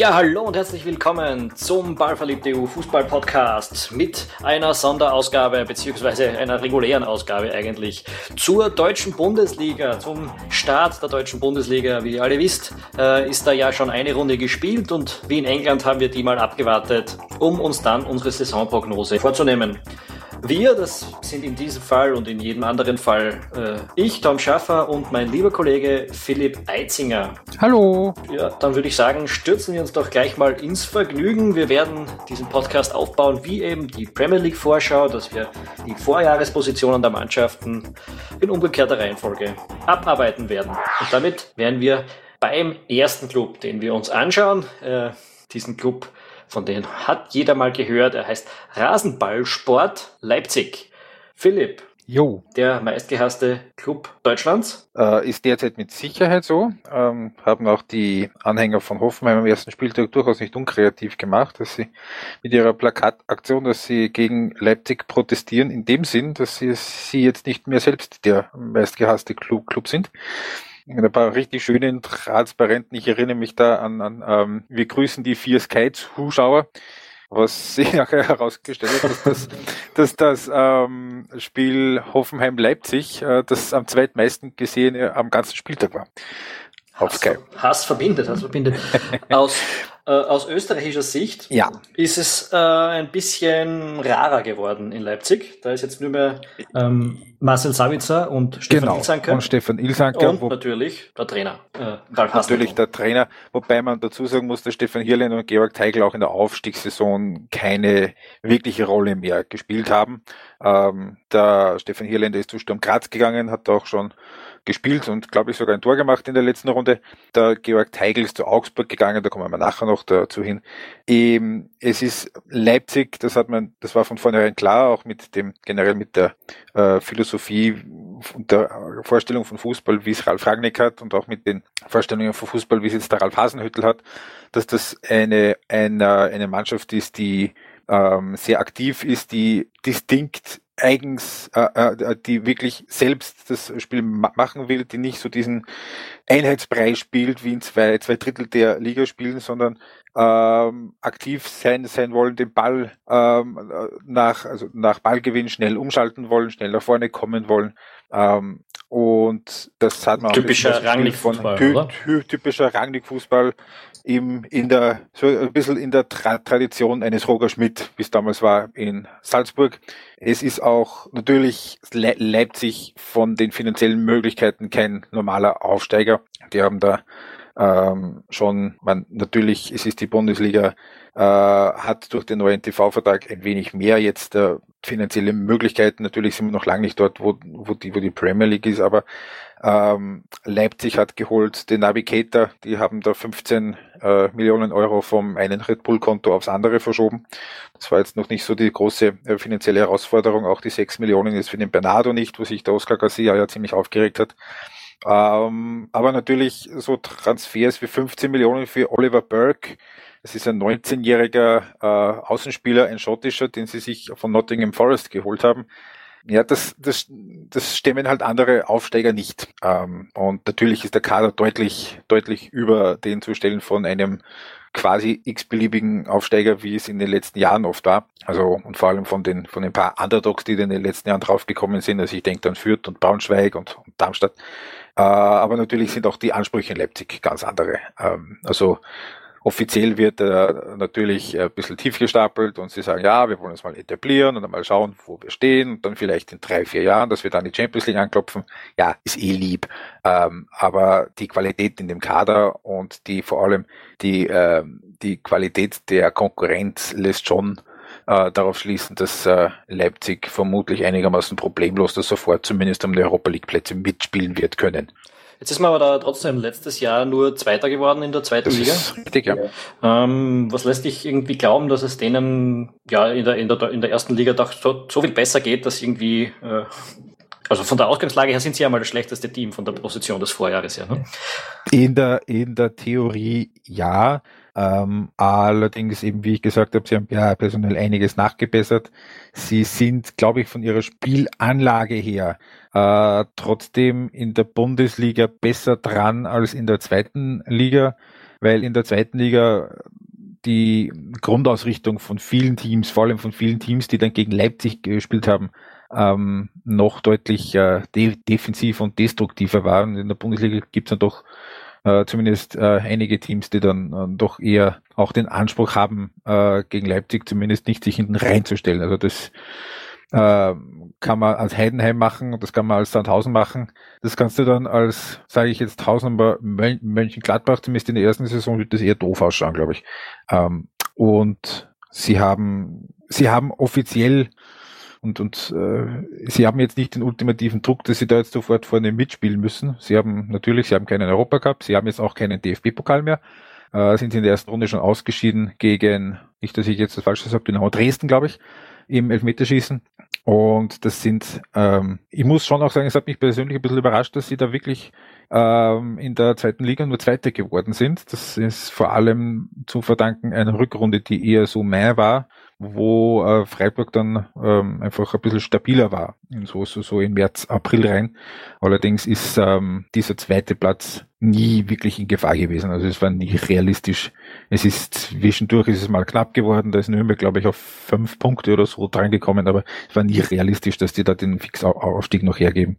Ja, hallo und herzlich willkommen zum Ballverliebte EU Fußball Podcast mit einer Sonderausgabe beziehungsweise einer regulären Ausgabe eigentlich zur deutschen Bundesliga, zum Start der deutschen Bundesliga. Wie ihr alle wisst, äh, ist da ja schon eine Runde gespielt und wie in England haben wir die mal abgewartet, um uns dann unsere Saisonprognose vorzunehmen. Wir, das sind in diesem Fall und in jedem anderen Fall äh, ich, Tom Schaffer und mein lieber Kollege Philipp Eitzinger. Hallo. Ja, dann würde ich sagen, stürzen wir uns doch gleich mal ins Vergnügen. Wir werden diesen Podcast aufbauen wie eben die Premier League Vorschau, dass wir die Vorjahrespositionen der Mannschaften in umgekehrter Reihenfolge abarbeiten werden. Und damit wären wir beim ersten Club, den wir uns anschauen. Äh, diesen Club von denen hat jeder mal gehört. Er heißt Rasenballsport Leipzig. Philipp. Jo. Der meistgehasste Club Deutschlands. Äh, ist derzeit mit Sicherheit so. Ähm, haben auch die Anhänger von Hoffenheim am ersten Spieltag durchaus nicht unkreativ gemacht, dass sie mit ihrer Plakataktion, dass sie gegen Leipzig protestieren, in dem Sinn, dass sie, sie jetzt nicht mehr selbst der meistgehasste Club, Club sind ein paar richtig schönen Transparenten. Ich erinnere mich da an, an ähm, wir grüßen die vier Sky-Zuschauer, was sich nachher herausgestellt hat, dass das, dass das ähm, Spiel Hoffenheim-Leipzig äh, das am zweitmeisten gesehene am ganzen Spieltag war. Auf Sky. Hass verbindet, Hass verbindet. Aus äh, aus österreichischer Sicht ja. ist es äh, ein bisschen rarer geworden in Leipzig. Da ist jetzt nur mehr ähm, Marcel Savitzer und Stefan genau. Ilsanker. Und Stefan Ilsanker. Und natürlich der Trainer. Äh, natürlich der Trainer, wobei man dazu sagen muss, dass Stefan Hirlen und Georg Teigl auch in der Aufstiegssaison keine wirkliche Rolle mehr gespielt haben. Ähm, der Stefan Hirländer ist zu Sturm Graz gegangen, hat auch schon gespielt und glaube ich sogar ein Tor gemacht in der letzten Runde. Der Georg Teigl ist zu Augsburg gegangen, da kommen wir nachher noch dazu hin. Ähm, es ist Leipzig, das hat man, das war von vornherein klar, auch mit dem, generell mit der äh, Philosophie und der Vorstellung von Fußball, wie es Ralf Ragnick hat und auch mit den Vorstellungen von Fußball, wie es jetzt der Ralf Hasenhüttel hat, dass das eine, eine, eine Mannschaft ist, die ähm, sehr aktiv ist, die distinkt eigens, äh, äh, die wirklich selbst das Spiel ma machen will, die nicht so diesen Einheitspreis spielt, wie in zwei, zwei Drittel der Liga spielen, sondern ähm, aktiv sein, sein wollen, den Ball ähm, nach, also nach Ballgewinn schnell umschalten wollen, schnell nach vorne kommen wollen. Ähm, und das hat man typischer auch Rangnick-Fußball, ty typischer Rangnick-Fußball im, in der, so ein bisschen in der Tra Tradition eines Roger Schmidt, wie es damals war in Salzburg. Es ist auch natürlich Le Leipzig von den finanziellen Möglichkeiten kein normaler Aufsteiger. Die haben da ähm, schon, man, natürlich, es ist die Bundesliga, äh, hat durch den neuen TV-Vertrag ein wenig mehr jetzt äh, finanzielle Möglichkeiten. Natürlich sind wir noch lange nicht dort, wo, wo, die, wo die Premier League ist, aber ähm, Leipzig hat geholt den Navigator, die haben da 15 äh, Millionen Euro vom einen Red Bull-Konto aufs andere verschoben. Das war jetzt noch nicht so die große äh, finanzielle Herausforderung. Auch die 6 Millionen ist für den Bernardo nicht, wo sich der Oscar Garcia ja ziemlich aufgeregt hat. Ähm, aber natürlich so Transfers wie 15 Millionen für Oliver Burke. Das ist ein 19-jähriger äh, Außenspieler, ein schottischer, den sie sich von Nottingham Forest geholt haben. Ja, das, das, das stemmen halt andere Aufsteiger nicht. Ähm, und natürlich ist der Kader deutlich, deutlich über den zu stellen von einem quasi x-beliebigen Aufsteiger, wie es in den letzten Jahren oft war. Also und vor allem von den von den paar Underdogs, die in den letzten Jahren draufgekommen sind. Also ich denke an Fürth und Braunschweig und, und Darmstadt. Äh, aber natürlich sind auch die Ansprüche in Leipzig ganz andere. Ähm, also offiziell wird äh, natürlich ein bisschen tief gestapelt und sie sagen, ja, wir wollen uns mal etablieren und mal schauen, wo wir stehen und dann vielleicht in drei, vier Jahren, dass wir dann die Champions League anklopfen. Ja, ist eh lieb. Ähm, aber die Qualität in dem Kader und die vor allem die, äh, die Qualität der Konkurrenz lässt schon äh, darauf schließen, dass äh, Leipzig vermutlich einigermaßen problemlos das sofort zumindest um die Europa League Plätze mitspielen wird können. Jetzt ist man aber da trotzdem letztes Jahr nur Zweiter geworden in der zweiten das Liga. Ist richtig, ja. Ähm, was lässt dich irgendwie glauben, dass es denen ja in der, in der, in der ersten Liga doch so, so viel besser geht, dass irgendwie äh, also von der Ausgangslage her sind sie ja mal das schlechteste Team von der Position des Vorjahres her. Ne? In der in der Theorie ja. Ähm, allerdings eben, wie ich gesagt habe, sie haben ja personell einiges nachgebessert. Sie sind, glaube ich, von ihrer Spielanlage her äh, trotzdem in der Bundesliga besser dran als in der zweiten Liga. weil in der zweiten Liga die Grundausrichtung von vielen Teams, vor allem von vielen Teams, die dann gegen Leipzig gespielt haben, ähm, noch deutlich äh, de defensiv und destruktiver war. Und in der Bundesliga gibt es dann doch äh, zumindest äh, einige Teams, die dann äh, doch eher auch den Anspruch haben, äh, gegen Leipzig zumindest nicht sich hinten reinzustellen. Also das äh, kann man als Heidenheim machen und das kann man als Sandhausen machen. Das kannst du dann als, sage ich jetzt, Tausend, aber Mönchengladbach, zumindest in der ersten Saison, wird das eher doof ausschauen, glaube ich. Ähm, und sie haben, sie haben offiziell und, und äh, sie haben jetzt nicht den ultimativen Druck, dass sie da jetzt sofort vorne mitspielen müssen. Sie haben natürlich, sie haben keinen Europacup, sie haben jetzt auch keinen DFB-Pokal mehr. Äh, sind sie in der ersten Runde schon ausgeschieden gegen, nicht, dass ich jetzt das Falsche sage, genau Dresden, glaube ich, im Elfmeterschießen. Und das sind, ähm, ich muss schon auch sagen, es hat mich persönlich ein bisschen überrascht, dass sie da wirklich ähm, in der zweiten Liga nur Zweite geworden sind. Das ist vor allem zu verdanken einer Rückrunde, die eher so mehr war wo äh, Freiburg dann ähm, einfach ein bisschen stabiler war, so, so, so im März, April rein. Allerdings ist ähm, dieser zweite Platz nie wirklich in Gefahr gewesen. Also es war nie realistisch. Es ist zwischendurch ist es mal knapp geworden. Da ist Nürnberg, glaube ich, auf fünf Punkte oder so drangekommen, aber es war nie realistisch, dass die da den Fixaufstieg noch hergeben.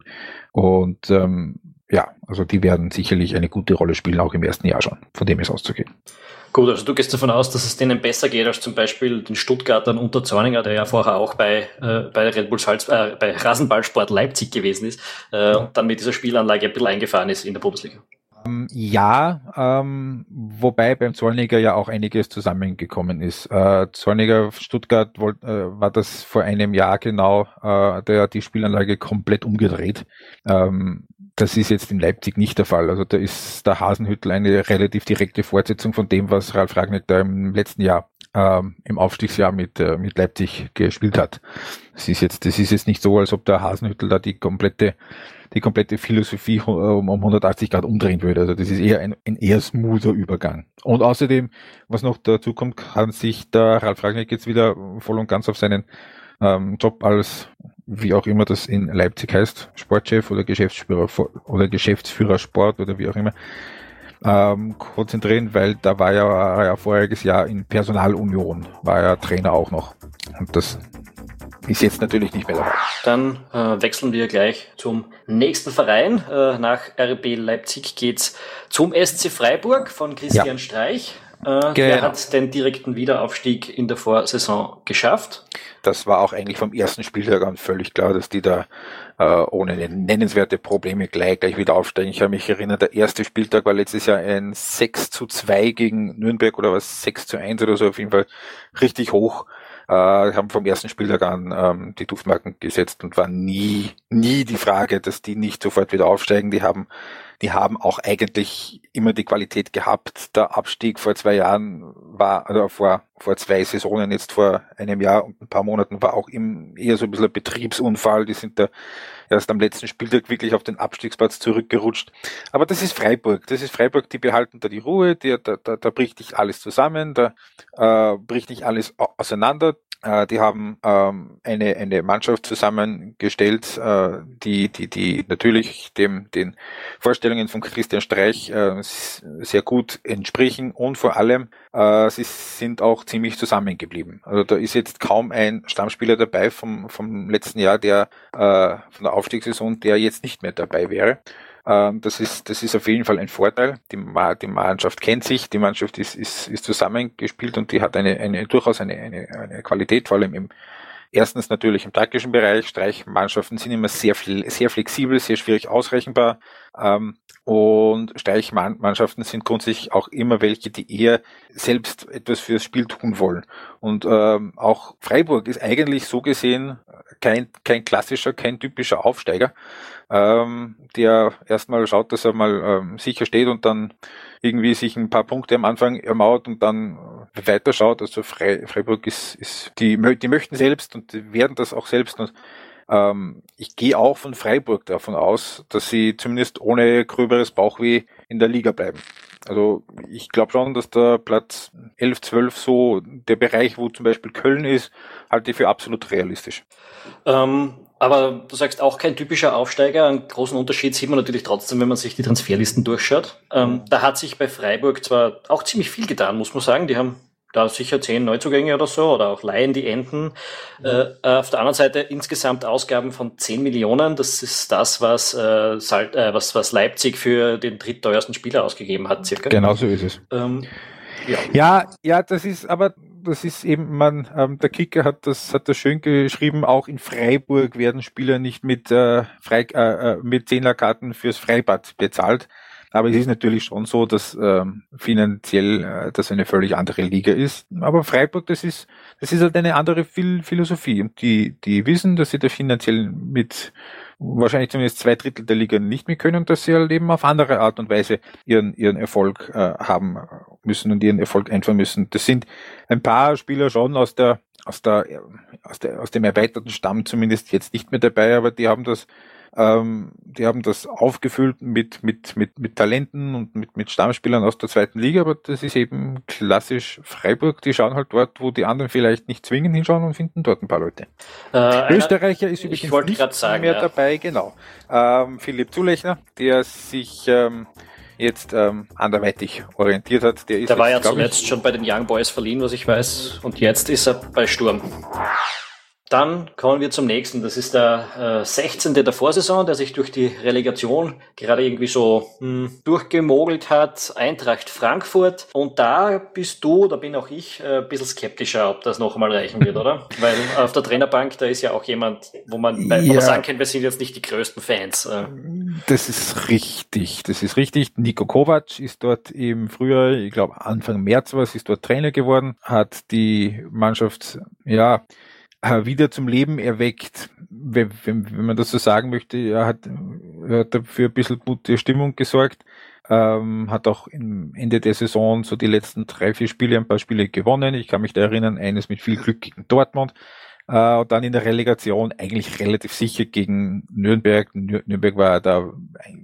Und ähm, ja, also die werden sicherlich eine gute Rolle spielen, auch im ersten Jahr schon. Von dem ist auszugehen. Gut, also du gehst davon aus, dass es denen besser geht als zum Beispiel den Stuttgartern unter Zorninger, der ja vorher auch bei, äh, bei Red Bull Salz, äh, bei Rasenballsport Leipzig gewesen ist äh, und dann mit dieser Spielanlage ein bisschen eingefahren ist in der Bundesliga. Ähm, ja, ähm, wobei beim Zorniger ja auch einiges zusammengekommen ist. Äh, Zorniger Stuttgart wollt, äh, war das vor einem Jahr genau, äh, der die Spielanlage komplett umgedreht. Ähm, das ist jetzt in Leipzig nicht der Fall. Also da ist der Hasenhüttel eine relativ direkte Fortsetzung von dem, was Ralf Ragnick da im letzten Jahr ähm, im Aufstiegsjahr mit, äh, mit Leipzig gespielt hat. Das ist jetzt, das ist jetzt nicht so, als ob der Hasenhüttel da die komplette, die komplette Philosophie um, um 180 Grad umdrehen würde. Also das ist eher ein, ein eher smoother Übergang. Und außerdem, was noch dazu kommt, kann sich der Ralf Ragnick jetzt wieder voll und ganz auf seinen ähm, Job als wie auch immer das in Leipzig heißt, Sportchef oder Geschäftsführer oder Geschäftsführer Sport oder wie auch immer, ähm, konzentrieren, weil da war ja, war ja voriges Jahr in Personalunion, war ja Trainer auch noch. Und das ist jetzt natürlich nicht mehr dabei. Dann äh, wechseln wir gleich zum nächsten Verein. Äh, nach RB Leipzig geht's zum SC Freiburg von Christian ja. Streich. Äh, genau. Er hat den direkten Wiederaufstieg in der Vorsaison geschafft. Das war auch eigentlich vom ersten Spieltag an völlig klar, dass die da äh, ohne nennenswerte Probleme gleich, gleich wieder aufsteigen. Ich kann mich erinnern, der erste Spieltag war letztes Jahr ein 6 zu 2 gegen Nürnberg oder was 6 zu 1 oder so, auf jeden Fall richtig hoch. Äh, haben vom ersten Spieltag an ähm, die Duftmarken gesetzt und war nie, nie die Frage, dass die nicht sofort wieder aufsteigen. Die haben die haben auch eigentlich immer die Qualität gehabt. Der Abstieg vor zwei Jahren war, oder vor, vor zwei Saisonen, jetzt vor einem Jahr und ein paar Monaten, war auch im, eher so ein bisschen ein Betriebsunfall. Die sind da erst am letzten Spieltag wirklich auf den Abstiegsplatz zurückgerutscht. Aber das ist Freiburg. Das ist Freiburg, die behalten da die Ruhe, die, da, da, da bricht nicht alles zusammen, da äh, bricht nicht alles auseinander. Äh, die haben ähm, eine, eine Mannschaft zusammengestellt, äh, die, die, die natürlich dem, den Vorstellungen von Christian Streich äh, sehr gut entsprechen und vor allem, äh, sie sind auch ziemlich zusammengeblieben. Also da ist jetzt kaum ein Stammspieler dabei vom, vom letzten Jahr, der äh, von der Aufstiegssaison, der jetzt nicht mehr dabei wäre. Ähm, das ist, das ist auf jeden Fall ein Vorteil. Die, die Mannschaft kennt sich, die Mannschaft ist, ist, ist zusammengespielt und die hat eine, eine durchaus eine, eine, eine Qualität, vor allem im Erstens natürlich im taktischen Bereich. Streichmannschaften sind immer sehr, sehr flexibel, sehr schwierig ausrechenbar. Ähm, und Streichmannschaften sind grundsätzlich auch immer welche, die eher selbst etwas fürs Spiel tun wollen. Und ähm, auch Freiburg ist eigentlich so gesehen kein, kein klassischer, kein typischer Aufsteiger, ähm, der erstmal schaut, dass er mal ähm, sicher steht und dann irgendwie sich ein paar Punkte am Anfang ermauert und dann weiter schaut. Also Fre Freiburg ist, ist die, die möchten selbst und werden das auch selbst. Und ähm, ich gehe auch von Freiburg davon aus, dass sie zumindest ohne gröberes Bauchweh in der Liga bleiben. Also ich glaube schon, dass der Platz 11, 12 so der Bereich, wo zum Beispiel Köln ist, halte ich für absolut realistisch. Ähm, Aber du sagst auch kein typischer Aufsteiger. Einen großen Unterschied sieht man natürlich trotzdem, wenn man sich die Transferlisten durchschaut. Ähm, da hat sich bei Freiburg zwar auch ziemlich viel getan, muss man sagen. Die haben da sicher zehn Neuzugänge oder so oder auch Laien, die enden. Mhm. Äh, auf der anderen Seite insgesamt Ausgaben von 10 Millionen. Das ist das, was, äh, Salt, äh, was, was Leipzig für den drittteuersten Spieler ausgegeben hat, circa. Genau so ist es. Ähm, ja. ja, das ist aber das ist eben, man, ähm, der Kicker hat das, hat das schön geschrieben, auch in Freiburg werden Spieler nicht mit, äh, Frei, äh, äh mit Zehnerkarten fürs Freibad bezahlt. Aber es ist natürlich schon so, dass ähm, finanziell äh, das eine völlig andere Liga ist. Aber Freiburg, das ist, das ist halt eine andere Philosophie. Und die, die wissen, dass sie da finanziell mit wahrscheinlich zumindest zwei Drittel der Liga nicht mehr können, dass sie halt eben auf andere Art und Weise ihren, ihren Erfolg äh, haben müssen und ihren Erfolg einfahren müssen. Das sind ein paar Spieler schon aus der, aus der, aus der, aus dem erweiterten Stamm zumindest jetzt nicht mehr dabei, aber die haben das ähm, die haben das aufgefüllt mit, mit, mit, mit Talenten und mit, mit Stammspielern aus der zweiten Liga, aber das ist eben klassisch Freiburg. Die schauen halt dort, wo die anderen vielleicht nicht zwingend hinschauen und finden dort ein paar Leute. Äh, Österreicher ist übrigens nicht sagen, mehr ja. dabei, genau. Ähm, Philipp Zulechner, der sich ähm, jetzt ähm, anderweitig orientiert hat. Der, ist der war ja zuletzt schon bei den Young Boys verliehen, was ich weiß, und jetzt ist er bei Sturm. Dann kommen wir zum nächsten. Das ist der äh, 16. der Vorsaison, der sich durch die Relegation gerade irgendwie so mh, hm, durchgemogelt hat. Eintracht Frankfurt. Und da bist du, da bin auch ich, äh, ein bisschen skeptischer, ob das noch einmal reichen wird, oder? Weil auf der Trainerbank, da ist ja auch jemand, wo man, ja. wo man sagen kann, wir sind jetzt nicht die größten Fans. Äh. Das ist richtig. Das ist richtig. Nico Kovac ist dort im Frühjahr, ich glaube Anfang März war es, ist dort Trainer geworden, hat die Mannschaft, ja, äh, wieder zum Leben erweckt, wenn, wenn, wenn man das so sagen möchte. Er hat, er hat dafür ein bisschen gute Stimmung gesorgt, ähm, hat auch im Ende der Saison so die letzten drei, vier Spiele ein paar Spiele gewonnen. Ich kann mich da erinnern, eines mit viel Glück gegen Dortmund. Äh, und dann in der Relegation eigentlich relativ sicher gegen Nürnberg. Nürnberg war da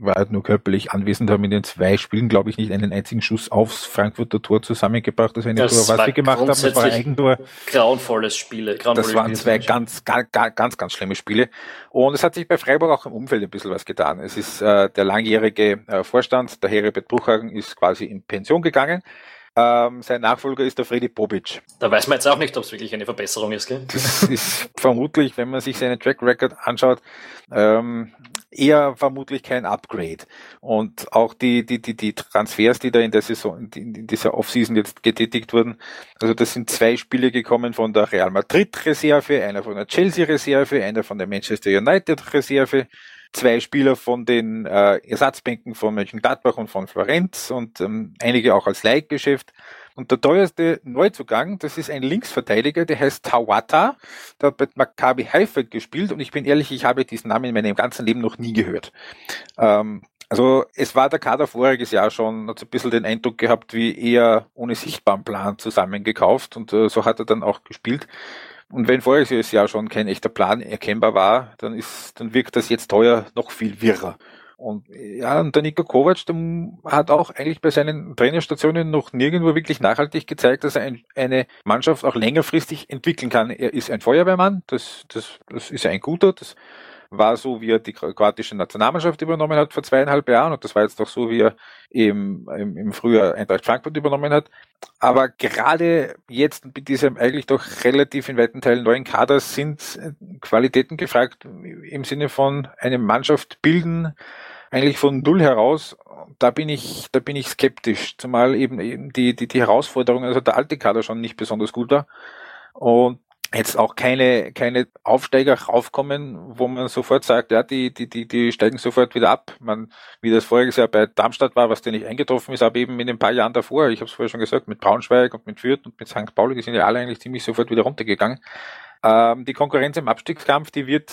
war halt nur körperlich anwesend, haben in den zwei Spielen, glaube ich, nicht einen einzigen Schuss aufs Frankfurter Tor zusammengebracht. Das, eine das Tor, was sie gemacht haben, das war ein Eigentor. Grauenvolles Spiele. Grauenvolle das waren zwei ganz, ganz, ganz, ganz schlimme Spiele. Und es hat sich bei Freiburg auch im Umfeld ein bisschen was getan. Es ist äh, der langjährige äh, Vorstand, der Heribert Bruchhagen, ist quasi in Pension gegangen. Ähm, sein Nachfolger ist der Freddy Bobic. Da weiß man jetzt auch nicht, ob es wirklich eine Verbesserung ist. Gell? Das ist vermutlich, wenn man sich seinen Track Record anschaut, ähm, eher vermutlich kein Upgrade. Und auch die, die, die, die Transfers, die da in der Saison, in dieser Offseason jetzt getätigt wurden, also das sind zwei Spiele gekommen von der Real Madrid Reserve, einer von der Chelsea Reserve, einer von der Manchester United Reserve zwei Spieler von den äh, Ersatzbänken von Mönchengladbach und von Florenz und ähm, einige auch als Leihgeschäft. Und der teuerste Neuzugang, das ist ein Linksverteidiger, der heißt Tawata, der hat bei Maccabi Haifa gespielt und ich bin ehrlich, ich habe diesen Namen in meinem ganzen Leben noch nie gehört. Ähm, also es war der Kader voriges Jahr schon, hat so ein bisschen den Eindruck gehabt, wie eher ohne sichtbaren Plan zusammengekauft und äh, so hat er dann auch gespielt. Und wenn voriges Jahr schon kein echter Plan erkennbar war, dann ist, dann wirkt das jetzt teuer noch viel wirrer. Und ja, und der Niko Kovac, hat auch eigentlich bei seinen Trainerstationen noch nirgendwo wirklich nachhaltig gezeigt, dass er ein, eine Mannschaft auch längerfristig entwickeln kann. Er ist ein Feuerwehrmann, das, das, das ist ein guter, das war so, wie er die kroatische Nationalmannschaft übernommen hat vor zweieinhalb Jahren und das war jetzt auch so, wie er im, im, im Frühjahr Eintracht Frankfurt übernommen hat. Aber gerade jetzt mit diesem eigentlich doch relativ in weiten Teilen neuen Kader sind Qualitäten gefragt im Sinne von eine Mannschaft bilden, eigentlich von Null heraus. Da bin ich, da bin ich skeptisch, zumal eben, eben die, die, die Herausforderungen, also der alte Kader schon nicht besonders gut war. Und jetzt auch keine, keine Aufsteiger raufkommen, wo man sofort sagt, ja, die, die, die, die steigen sofort wieder ab. Man, wie das voriges Jahr bei Darmstadt war, was dir nicht eingetroffen ist, aber eben in den paar Jahren davor, ich habe es vorher schon gesagt, mit Braunschweig und mit Fürth und mit St. Pauli, die sind ja alle eigentlich ziemlich sofort wieder runtergegangen. Ähm, die Konkurrenz im Abstiegskampf, die wird,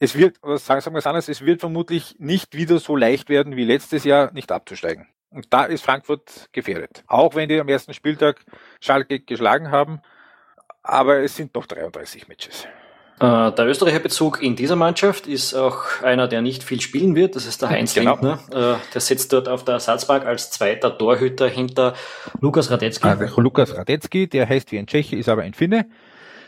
es wird, oder sagen, sagen wir es anders, es wird vermutlich nicht wieder so leicht werden wie letztes Jahr, nicht abzusteigen. Und da ist Frankfurt gefährdet. Auch wenn die am ersten Spieltag Schalke geschlagen haben, aber es sind noch 33 Matches. Äh, der Österreicher Bezug in dieser Mannschaft ist auch einer, der nicht viel spielen wird. Das ist der Heinz genau. Lindner. Äh, der sitzt dort auf der Ersatzbank als zweiter Torhüter hinter Lukas Radetzky. Also Lukas Radetzky, der heißt wie ein Tscheche, ist aber ein Finne.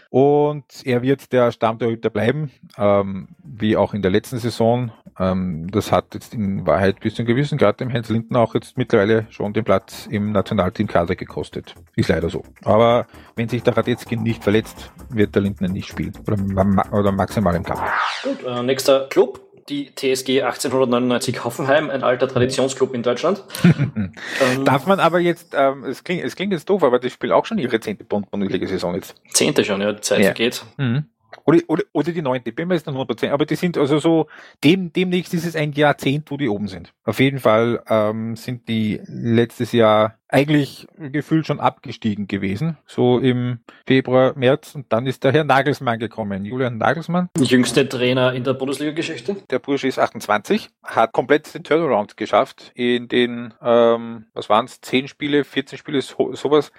Und er wird der Stammtorhüter bleiben, ähm, wie auch in der letzten Saison. Ähm, das hat jetzt in Wahrheit bis zu einem gewissen Grad dem Heinz Linden auch jetzt mittlerweile schon den Platz im Nationalteam-Kader gekostet. Ist leider so. Aber wenn sich der Radetzky nicht verletzt, wird der Lindner nicht spielen. Oder, oder maximal im Kampf. Gut, äh, nächster Club die TSG 1899 Hoffenheim, ein alter Traditionsclub in Deutschland. ähm, Darf man aber jetzt, ähm, es, klingt, es klingt jetzt doof, aber die spielen auch schon ihre zehnte Bundesliga-Saison jetzt. Zehnte schon, ja, die Zeit ja. vergeht. Mhm. Oder, oder, oder die neunte, bin mir jetzt noch 100%, aber die sind also so, dem, demnächst ist es ein Jahrzehnt, wo die oben sind. Auf jeden Fall ähm, sind die letztes Jahr eigentlich gefühlt schon abgestiegen gewesen, so im Februar, März und dann ist der Herr Nagelsmann gekommen, Julian Nagelsmann. Jüngste Trainer in der Bundesliga-Geschichte. Der Bursche ist 28, hat komplett den Turnaround geschafft in den, ähm, was waren es, 10 Spiele, 14 Spiele, so, sowas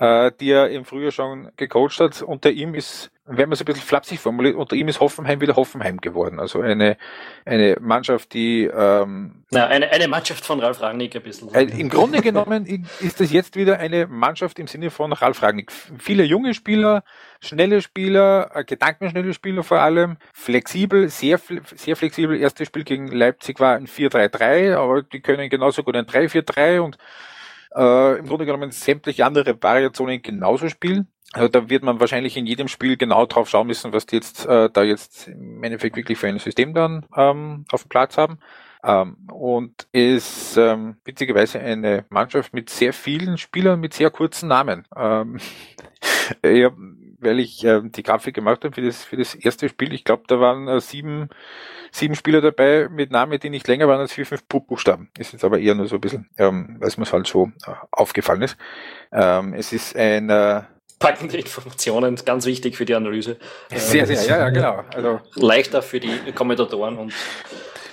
äh, die er im Frühjahr schon gecoacht hat. Unter ihm ist, wenn man es ein bisschen flapsig formuliert, unter ihm ist Hoffenheim wieder Hoffenheim geworden. Also eine, eine Mannschaft, die... Ähm, Na, eine, eine Mannschaft von Ralf Rangnick ein bisschen. Äh, Im Grunde genommen ist das jetzt wieder eine Mannschaft im Sinne von Ralf Rangnick. Viele junge Spieler, schnelle Spieler, äh, gedankenschnelle Spieler vor allem, flexibel, sehr, sehr flexibel. Erstes Spiel gegen Leipzig war ein 4-3-3, aber die können genauso gut ein 3-4-3 und äh, im Grunde genommen sämtliche andere Variationen genauso spielen. Also da wird man wahrscheinlich in jedem Spiel genau drauf schauen müssen, was die jetzt äh, da jetzt im Endeffekt wirklich für ein System dann ähm, auf dem Platz haben. Ähm, und ist ähm, witzigerweise eine Mannschaft mit sehr vielen Spielern mit sehr kurzen Namen. Ähm, ja, weil ich äh, die Grafik gemacht habe für das, für das erste Spiel. Ich glaube, da waren äh, sieben, sieben Spieler dabei mit Namen, die nicht länger waren als vier, fünf Buchstaben. Ist jetzt aber eher nur so ein bisschen, ähm, weil es mir halt so äh, aufgefallen ist. Ähm, es ist ein äh, packende Informationen, ganz wichtig für die Analyse. Sehr, sehr, ja, ja, genau. Also, leichter für die Kommentatoren und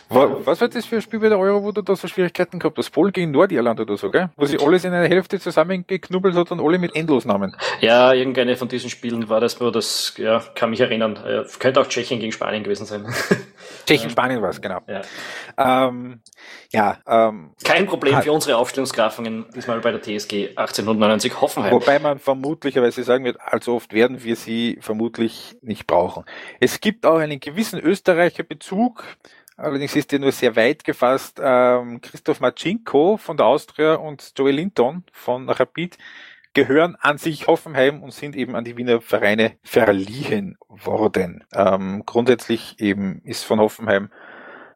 was war das für ein Spiel bei der Euro, wo du da so Schwierigkeiten gehabt hast? Pol gegen Nordirland oder so, gell? Wo sie alles in einer Hälfte zusammengeknubbelt hat und alle mit Endlosnamen. Ja, irgendeine von diesen Spielen war das, wo das, ja, kann mich erinnern. Äh, könnte auch Tschechien gegen Spanien gewesen sein. Tschechien, Spanien war es, genau. Ja, ähm, ja ähm, Kein Problem hat, für unsere Aufstellungsgrafungen, diesmal bei der TSG 1899 Hoffenheim. Wobei man vermutlicherweise sagen wird, allzu oft werden wir sie vermutlich nicht brauchen. Es gibt auch einen gewissen Österreicher Bezug, Allerdings ist er nur sehr weit gefasst. Ähm, Christoph Machinko von der Austria und Joey Linton von Rapid gehören an sich Hoffenheim und sind eben an die Wiener Vereine verliehen worden. Ähm, grundsätzlich eben ist von Hoffenheim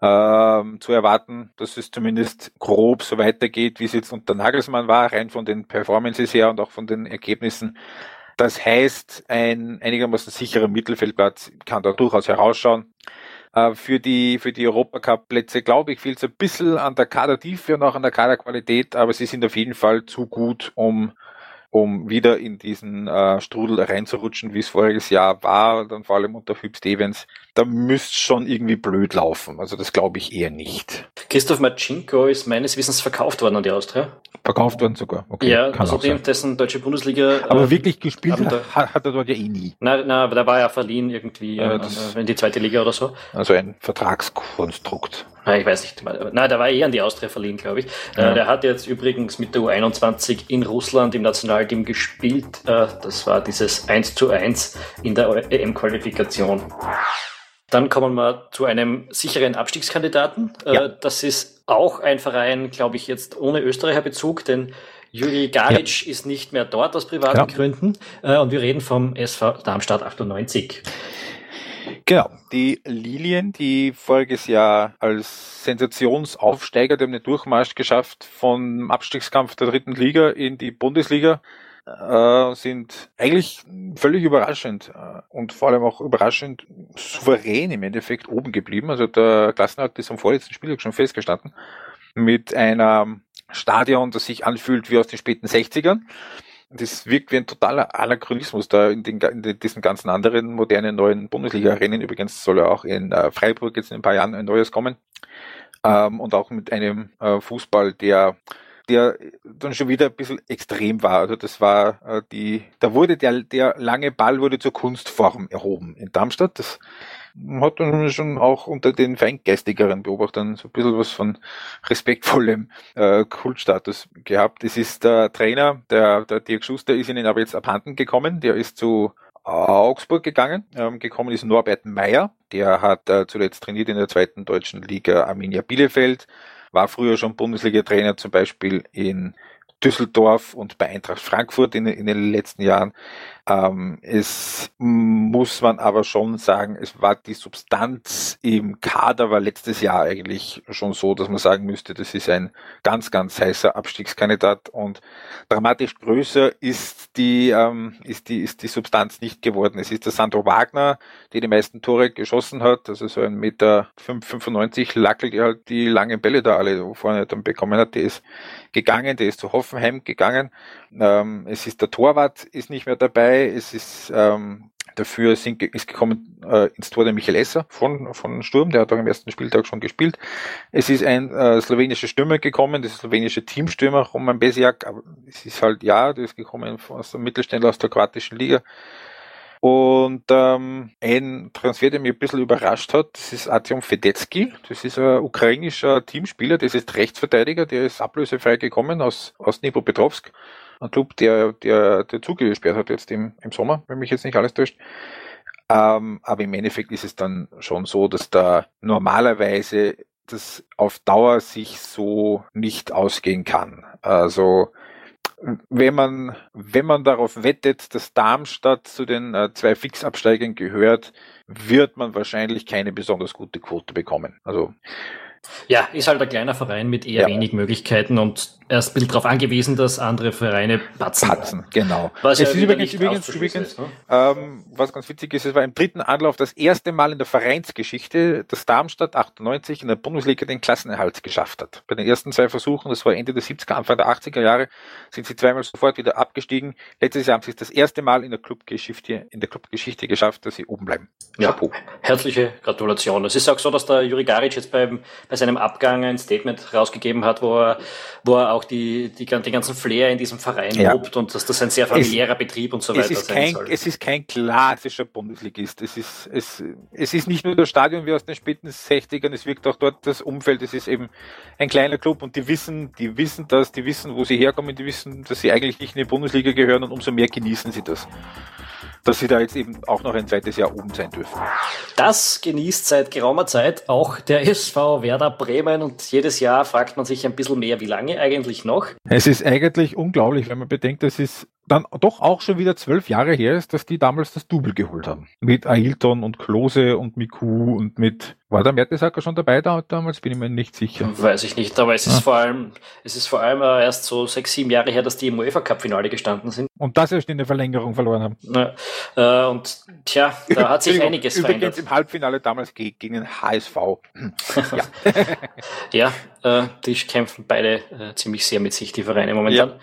ähm, zu erwarten, dass es zumindest grob so weitergeht, wie es jetzt unter Nagelsmann war, rein von den Performances her und auch von den Ergebnissen. Das heißt, ein einigermaßen sicherer Mittelfeldplatz kann da durchaus herausschauen. Äh, für die, für die Europacup-Plätze, glaube ich, fehlt es ein bisschen an der Kadertiefe und auch an der Kaderqualität, aber sie sind auf jeden Fall zu gut, um um wieder in diesen äh, Strudel reinzurutschen, wie es voriges Jahr war, dann vor allem unter Hüb Stevens, da müsste schon irgendwie blöd laufen. Also das glaube ich eher nicht. Christoph Marcinko ist meines Wissens verkauft worden an die Austria. Verkauft worden sogar. Okay, ja, kann außerdem also dessen deutsche Bundesliga. Aber äh, wirklich gespielt hat, hat, er dort ja eh nie. Nein, na, da war er verliehen irgendwie äh, in die zweite Liga oder so. Also ein Vertragskonstrukt. Ah, ich weiß nicht. Nein, der war eh an die Austria verliehen, glaube ich. Äh, ja. Der hat jetzt übrigens mit der U21 in Russland im Nationalteam gespielt. Äh, das war dieses 1 zu 1 in der EM-Qualifikation. Dann kommen wir zu einem sicheren Abstiegskandidaten. Äh, ja. Das ist auch ein Verein, glaube ich, jetzt ohne Österreicher Bezug, denn Juri Garic ja. ist nicht mehr dort aus privaten ja. Gründen. Und wir reden vom SV Darmstadt 98. Genau, die Lilien, die voriges Jahr als Sensationsaufsteiger, die haben den Durchmarsch geschafft vom Abstiegskampf der dritten Liga in die Bundesliga, äh, sind eigentlich völlig überraschend äh, und vor allem auch überraschend souverän im Endeffekt oben geblieben. Also der Klassenhalt ist am vorletzten Spiel schon festgestanden mit einem Stadion, das sich anfühlt wie aus den späten 60ern das wirkt wie ein totaler Anachronismus da in, den, in diesen ganzen anderen modernen neuen Bundesliga-Rennen. Übrigens soll ja auch in äh, Freiburg jetzt in ein paar Jahren ein neues kommen. Ähm, und auch mit einem Fußball, der der dann schon wieder ein bisschen extrem war. Also das war äh, die, da wurde der, der lange Ball wurde zur Kunstform erhoben in Darmstadt. Das hat dann schon auch unter den feingeistigeren Beobachtern so ein bisschen was von respektvollem äh, Kultstatus gehabt. Es ist der Trainer, der, der Dirk Schuster ist ihnen aber jetzt abhanden gekommen. Der ist zu Augsburg gegangen. Ähm, gekommen ist Norbert Meyer. Der hat äh, zuletzt trainiert in der zweiten deutschen Liga Arminia Bielefeld. War früher schon Bundesliga-Trainer, zum Beispiel in Düsseldorf und bei Eintracht Frankfurt in, in den letzten Jahren. Ähm, es muss man aber schon sagen, es war die Substanz im Kader war letztes Jahr eigentlich schon so, dass man sagen müsste, das ist ein ganz, ganz heißer Abstiegskandidat und dramatisch größer ist die, ähm, ist die, ist die Substanz nicht geworden. Es ist der Sandro Wagner, der die meisten Tore geschossen hat, also so ein Meter 95 Lackel, der halt die langen Bälle da alle vorne dann bekommen hat, der ist gegangen, der ist zu Hoffenheim gegangen. Ähm, es ist der Torwart ist nicht mehr dabei, Es ist ähm, dafür sind, ist gekommen äh, ins Tor der Michael Esser von, von Sturm, der hat auch am ersten Spieltag schon gespielt. Es ist ein äh, slowenischer Stürmer gekommen, das ist slowenische Teamstürmer, Roman Besiak, aber es ist halt, ja, der ist gekommen aus dem Mittelständler aus der kroatischen Liga. Und ähm, ein Transfer, der mich ein bisschen überrascht hat, das ist Artyom Fedetsky. Das ist ein ukrainischer Teamspieler, das ist Rechtsverteidiger, der ist ablösefrei gekommen aus, aus Dnipropetrovsk ein Club, der, der, der zugesperrt hat jetzt im, im Sommer, wenn mich jetzt nicht alles täuscht. Ähm, aber im Endeffekt ist es dann schon so, dass da normalerweise das auf Dauer sich so nicht ausgehen kann. Also wenn man, wenn man darauf wettet, dass Darmstadt zu den äh, zwei Fixabsteigern gehört, wird man wahrscheinlich keine besonders gute Quote bekommen. Also ja, ist halt ein kleiner Verein mit eher ja. wenig Möglichkeiten und er ist ein bisschen darauf angewiesen, dass andere Vereine patzen. Patzen, genau. Was es ja ist übrigens, übrigens, übrigens ne? ähm, was ganz witzig ist, es war im dritten Anlauf das erste Mal in der Vereinsgeschichte, dass Darmstadt 98 in der Bundesliga den Klassenerhalt geschafft hat. Bei den ersten zwei Versuchen, das war Ende der 70er, Anfang der 80er Jahre, sind sie zweimal sofort wieder abgestiegen. Letztes Jahr haben sie es das erste Mal in der Clubgeschichte, in der Clubgeschichte geschafft, dass sie oben bleiben. Ja, Chapeau. herzliche Gratulation. Es ist auch so, dass der Juri Garic jetzt beim, bei seinem Abgang ein Statement rausgegeben hat, wo er, wo er auch die, die, die ganzen Flair in diesem Verein ja. lobt und dass das ein sehr familiärer es, Betrieb und so weiter ist sein kein, soll. Es ist kein klassischer Bundesligist. Es ist, es, es ist nicht nur das Stadion wie aus den späten 60ern, es wirkt auch dort das Umfeld. Es ist eben ein kleiner Club und die wissen, die wissen das, die wissen, wo sie herkommen, die wissen, dass sie eigentlich nicht in die Bundesliga gehören und umso mehr genießen sie das dass sie da jetzt eben auch noch ein zweites Jahr oben sein dürfen. Das genießt seit geraumer Zeit auch der SV Werder Bremen und jedes Jahr fragt man sich ein bisschen mehr, wie lange eigentlich noch? Es ist eigentlich unglaublich, wenn man bedenkt, es ist dann doch auch schon wieder zwölf Jahre her ist, dass die damals das Double geholt haben. Mit Ailton und Klose und Miku und mit war der Mertesacker schon dabei da, damals? Bin ich mir nicht sicher. Weiß ich nicht, aber es ist ah. vor allem, es ist vor allem äh, erst so sechs, sieben Jahre her, dass die im UEFA Cup Finale gestanden sind. Und das erst in der Verlängerung verloren haben. Ja, äh, und tja, da hat sich einiges Übrigens verändert. im Halbfinale damals gegen den HSV. ja, ja äh, die kämpfen beide äh, ziemlich sehr mit sich, die Vereine momentan.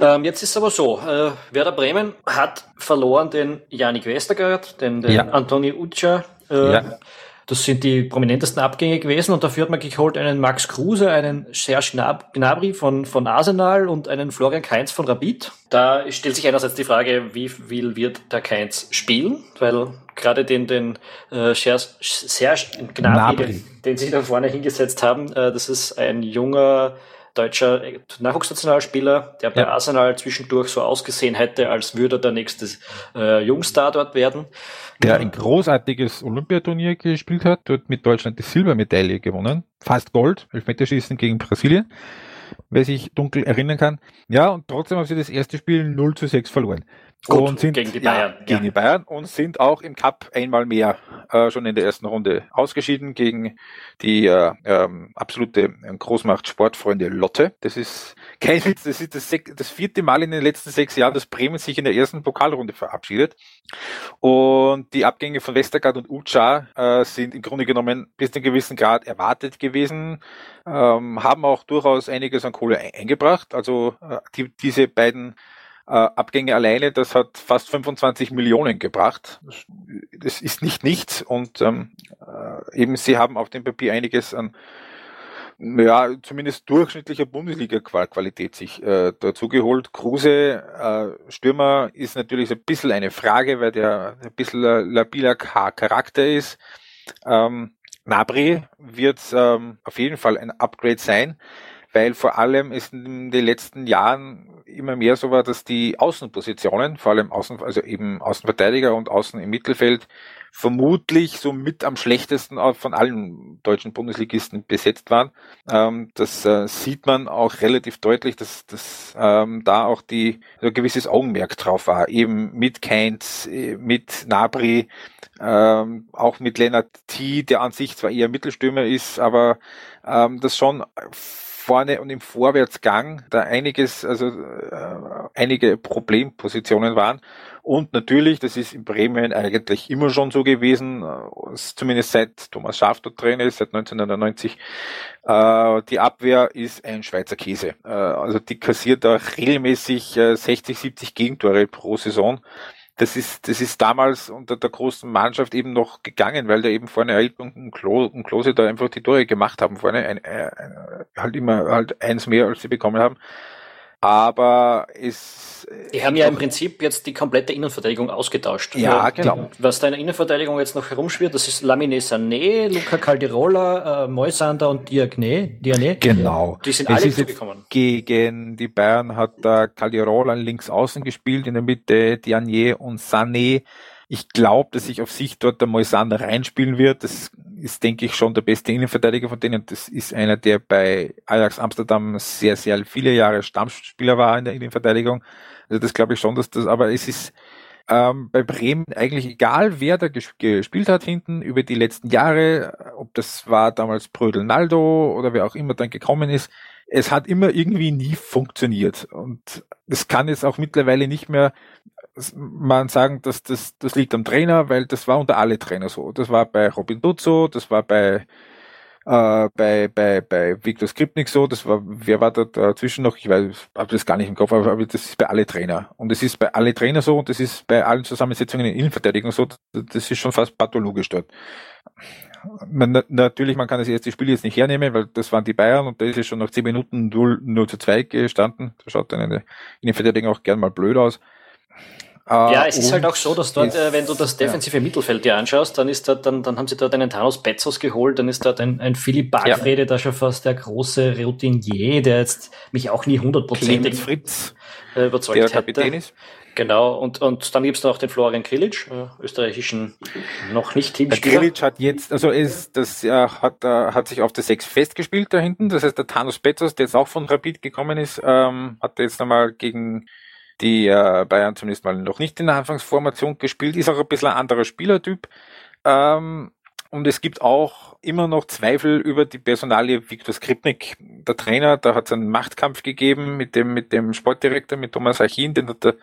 Ja. Ähm, jetzt ist es aber so, äh, Werder Bremen hat verloren den Janik Westergaard, den, den ja. Antoni Uccia. Äh, ja das sind die prominentesten Abgänge gewesen und dafür hat man geholt einen Max Kruse, einen Serge Gnabry von, von Arsenal und einen Florian Kainz von Rapid. Da stellt sich einerseits die Frage, wie viel wird der Kainz spielen, weil gerade den, den äh, Serge Gnabry, Gnabry. Den, sie da vorne hingesetzt haben, äh, das ist ein junger deutscher Nachwuchsnationalspieler, der bei ja. Arsenal zwischendurch so ausgesehen hätte, als würde er der nächste äh, Jungstar dort werden. Der ein großartiges Olympiaturnier gespielt hat, dort mit Deutschland die Silbermedaille gewonnen. Fast Gold, Elfmeterschießen gegen Brasilien, wer sich dunkel erinnern kann. Ja, und trotzdem haben sie das erste Spiel 0 zu 6 verloren. Gut, und sind gegen die Bayern. Ja, gegen die Bayern und sind auch im Cup einmal mehr äh, schon in der ersten Runde ausgeschieden gegen die äh, ähm, absolute Großmacht Sportfreunde Lotte. Das ist kein Witz, das ist das, das, vierte Mal in den letzten sechs Jahren, dass Bremen sich in der ersten Pokalrunde verabschiedet. Und die Abgänge von Westergaard und Ucha äh, sind im Grunde genommen bis zu einem gewissen Grad erwartet gewesen, ähm, haben auch durchaus einiges an Kohle eingebracht. Also äh, die, diese beiden äh, Abgänge alleine, das hat fast 25 Millionen gebracht. Das ist nicht nichts und ähm, äh, eben sie haben auf dem Papier einiges an ja, zumindest durchschnittlicher Bundesliga-Qualität sich äh, dazu geholt. Kruse, äh, Stürmer, ist natürlich so ein bisschen eine Frage, weil der ein bisschen labiler Charakter ist. Ähm, Nabri wird ähm, auf jeden Fall ein Upgrade sein weil vor allem ist in den letzten Jahren immer mehr so war, dass die Außenpositionen, vor allem Außen, also eben Außenverteidiger und Außen im Mittelfeld, vermutlich so mit am schlechtesten von allen deutschen Bundesligisten besetzt waren. Ähm, das äh, sieht man auch relativ deutlich, dass, dass ähm, da auch die so ein gewisses Augenmerk drauf war. Eben mit Keins, äh, mit Nabri, ähm, auch mit Lennart T, der an sich zwar eher Mittelstürmer ist, aber das schon vorne und im Vorwärtsgang da einiges, also äh, einige Problempositionen waren. Und natürlich, das ist in Bremen eigentlich immer schon so gewesen, äh, zumindest seit Thomas Schaaf dort drin ist, seit 1990, äh, die Abwehr ist ein Schweizer Käse. Äh, also die kassiert da regelmäßig äh, 60, 70 Gegentore pro Saison das ist, das ist damals unter der großen Mannschaft eben noch gegangen, weil da eben vorne Elton und, Klo, und Klose da einfach die Tore gemacht haben, vorne ein, ein, halt immer halt eins mehr, als sie bekommen haben. Aber es. Die haben ja im Prinzip jetzt die komplette Innenverteidigung ausgetauscht. Ja, genau. Die, was da in der Innenverteidigung jetzt noch herumschwirrt, das ist Lamine Sané, Luca Caldirola, äh, Moisander und Diagne. Diagne. Genau. Die sind es alle zugekommen. Gegen die Bayern hat da Caldirola links außen gespielt, in der Mitte Diagne und Sané. Ich glaube, dass sich auf sich dort der Moisander reinspielen wird. Das ist, denke ich, schon der beste Innenverteidiger von denen. Das ist einer, der bei Ajax Amsterdam sehr, sehr viele Jahre Stammspieler war in der Innenverteidigung. Also das glaube ich schon, dass das, aber es ist ähm, bei Bremen eigentlich egal, wer da gespielt hat hinten über die letzten Jahre, ob das war damals Brödel Naldo oder wer auch immer dann gekommen ist. Es hat immer irgendwie nie funktioniert. Und es kann jetzt auch mittlerweile nicht mehr man sagen, dass das, das liegt am Trainer, weil das war unter alle Trainer so. Das war bei Robin Dutt so, das war bei äh, bei, bei, bei Viktor Skripnik so, das war, wer war da dazwischen noch? Ich weiß, habe das gar nicht im Kopf, aber, das ist bei alle Trainer. Und es ist bei alle Trainer so und das ist bei allen Zusammensetzungen in Innenverteidigung so, das ist schon fast pathologisch dort. Man, natürlich, man kann das erste Spiel jetzt nicht hernehmen, weil das waren die Bayern und da ist es schon nach 10 Minuten 0, 0 zu 2 gestanden. Da schaut dann eine Innenverteidigung auch gern mal blöd aus. Uh, ja, es ist halt auch so, dass dort, ist, äh, wenn du das defensive ja. Mittelfeld dir anschaust, dann ist dort, dann, dann haben sie dort einen Thanos Betzos geholt, dann ist dort ein, ein Philipp Bargfrede, ja. da schon fast der große Routinier, der jetzt mich auch nie hundertprozentig äh, überzeugt der Kapitän ist. Genau, und, und dann gibt's noch den Florian Krilic, äh, österreichischen noch nicht Teamspieler. Der Krilic hat jetzt, also ist, das äh, hat, äh, hat sich auf der 6 festgespielt da hinten, das heißt der Thanos Betzos, der jetzt auch von Rapid gekommen ist, ähm, hat jetzt nochmal gegen die äh, Bayern zumindest mal noch nicht in der Anfangsformation gespielt, ist auch ein bisschen ein anderer Spielertyp. Ähm, und es gibt auch immer noch Zweifel über die Personalie Viktor Skripnik, der Trainer. Da hat es einen Machtkampf gegeben mit dem, mit dem Sportdirektor, mit Thomas Achin, den hat der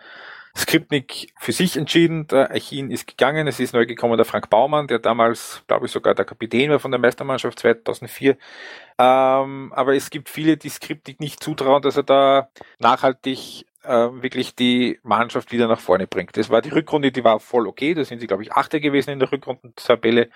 Skripnik für sich entschieden. Der Achin ist gegangen. Es ist neu gekommen der Frank Baumann, der damals, glaube ich, sogar der Kapitän war von der Meistermannschaft 2004. Ähm, aber es gibt viele, die Skripnik nicht zutrauen, dass er da nachhaltig äh, wirklich die Mannschaft wieder nach vorne bringt. Das war die Rückrunde, die war voll okay. Da sind sie, glaube ich, Achter gewesen in der Rückrundentabelle.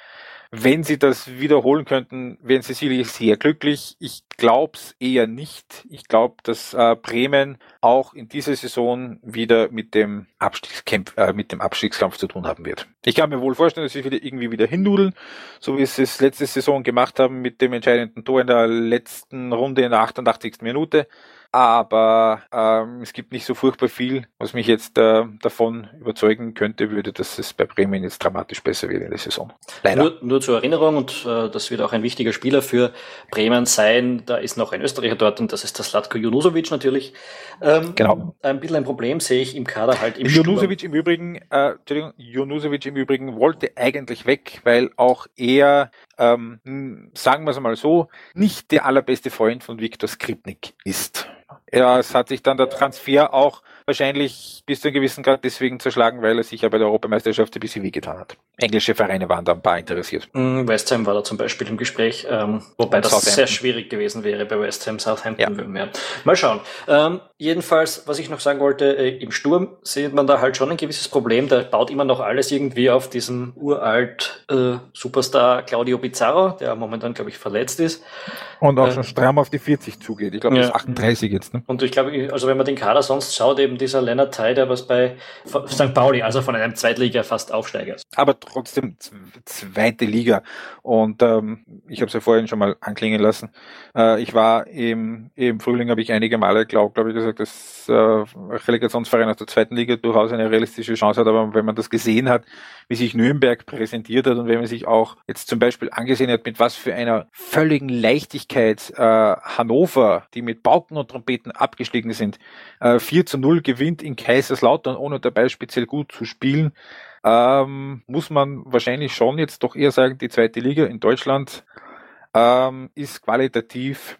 Wenn sie das wiederholen könnten, wären sie sicherlich sehr glücklich. Ich glaube es eher nicht. Ich glaube, dass äh, Bremen auch in dieser Saison wieder mit dem Abstiegskampf, äh, mit dem Abstiegskampf zu tun haben wird. Ich kann mir wohl vorstellen, dass sie wieder irgendwie wieder hinnudeln, so wie sie es letzte Saison gemacht haben mit dem entscheidenden Tor in der letzten Runde in der 88. Minute aber ähm, es gibt nicht so furchtbar viel, was mich jetzt äh, davon überzeugen könnte, würde, dass es bei Bremen jetzt dramatisch besser wird in der Saison. Leider. Nur, nur zur Erinnerung, und äh, das wird auch ein wichtiger Spieler für Bremen sein, da ist noch ein Österreicher dort und das ist der Slatko Junusovic natürlich. Ähm, genau. Ein bisschen ein Problem sehe ich im Kader halt im Junusovic im Übrigen, äh, Entschuldigung, Junusovic im Übrigen wollte eigentlich weg, weil auch er ähm, sagen wir es mal so, nicht der allerbeste Freund von Viktor Skripnik ist. Ja, es hat sich dann der Transfer auch wahrscheinlich bis zu einem gewissen Grad deswegen zerschlagen, weil er sich ja bei der Europameisterschaft ein bisschen wehgetan hat. Englische Vereine waren da ein paar interessiert. Mm, West Ham war da zum Beispiel im Gespräch, ähm, wobei das sehr schwierig gewesen wäre bei West Ham, Southampton. Ja. Mal schauen. Ähm, jedenfalls, was ich noch sagen wollte, äh, im Sturm sieht man da halt schon ein gewisses Problem. Der baut immer noch alles irgendwie auf diesem uralt äh, Superstar Claudio Pizarro, der momentan, glaube ich, verletzt ist. Und auch äh, schon stramm auf die 40 zugeht. Ich glaube, ja. das ist 38 jetzt. Ne? Und ich glaube, also wenn man den Kader sonst schaut, eben dieser Leonard Ty, der was bei St. Pauli, also von einem Zweitliga fast Aufsteiger ist. Aber trotzdem zweite Liga. Und ähm, ich habe es ja vorhin schon mal anklingen lassen. Äh, ich war im, im Frühling, habe ich einige Male, glaube glaub ich, gesagt, dass äh, Relegationsverein aus der zweiten Liga durchaus eine realistische Chance hat. Aber wenn man das gesehen hat, wie sich Nürnberg präsentiert hat und wenn man sich auch jetzt zum Beispiel angesehen hat, mit was für einer völligen Leichtigkeit äh, Hannover, die mit Pauken und Trompeten abgestiegen sind, äh, 4 zu 0 gewinnt in Kaiserslautern, ohne dabei speziell gut zu spielen, ähm, muss man wahrscheinlich schon jetzt doch eher sagen, die zweite Liga in Deutschland ähm, ist qualitativ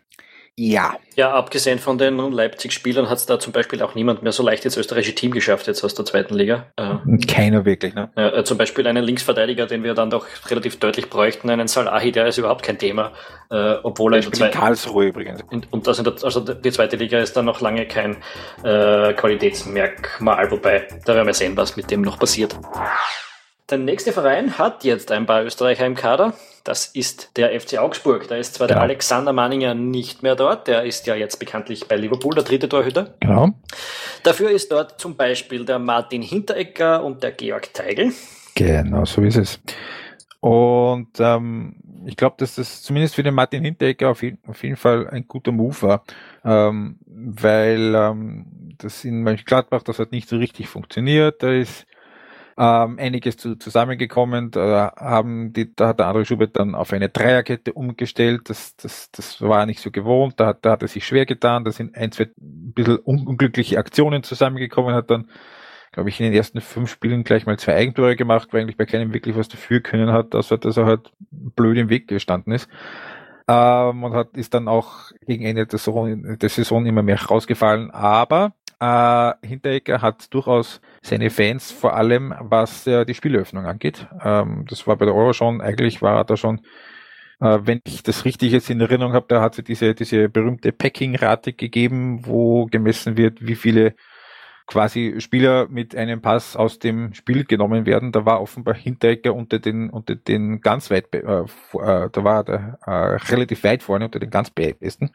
ja. Ja, abgesehen von den Leipzig-Spielern hat es da zum Beispiel auch niemand mehr so leicht ins österreichische Team geschafft, jetzt aus der zweiten Liga. Äh, Keiner wirklich, ne? Äh, zum Beispiel einen Linksverteidiger, den wir dann doch relativ deutlich bräuchten, einen Salahi, der ist überhaupt kein Thema, äh, obwohl er in der zweiten Karlsruhe übrigens. Und das in der, also die zweite Liga ist dann noch lange kein äh, Qualitätsmerkmal, wobei da werden wir sehen, was mit dem noch passiert. Der nächste Verein hat jetzt ein paar Österreicher im Kader. Das ist der FC Augsburg. Da ist zwar genau. der Alexander Manninger nicht mehr dort. Der ist ja jetzt bekanntlich bei Liverpool, der dritte Torhüter. Genau. Dafür ist dort zum Beispiel der Martin Hinteregger und der Georg Teigl. Genau, so ist es. Und ähm, ich glaube, dass das zumindest für den Martin Hinteregger auf, jeden, auf jeden Fall ein guter Move war, ähm, weil ähm, das in Mönchengladbach, das hat nicht so richtig funktioniert. Da ist ähm, einiges zu, zusammengekommen. Da haben die, da hat der andere Schubert dann auf eine Dreierkette umgestellt. Das, das, das war nicht so gewohnt. Da hat, da hat er sich schwer getan. Da sind ein, zwei ein bisschen unglückliche Aktionen zusammengekommen, hat dann glaube ich, in den ersten fünf Spielen gleich mal zwei Eigentore gemacht, weil eigentlich bei keinem wirklich was dafür können hat, dass er, dass er halt blöd im Weg gestanden ist. Ähm, und hat, ist dann auch gegen Ende der Saison, der Saison immer mehr rausgefallen. Aber äh, Hinteregger hat durchaus seine Fans, vor allem was äh, die Spielöffnung angeht. Ähm, das war bei der Euro schon, eigentlich war er da schon, äh, wenn ich das richtig jetzt in Erinnerung habe, da hat sie diese, diese berühmte Packing-Rate gegeben, wo gemessen wird, wie viele quasi Spieler mit einem Pass aus dem Spiel genommen werden. Da war offenbar Hinteregger unter den, unter den ganz weit, äh, äh, da war der äh, relativ weit vorne unter den ganz besten.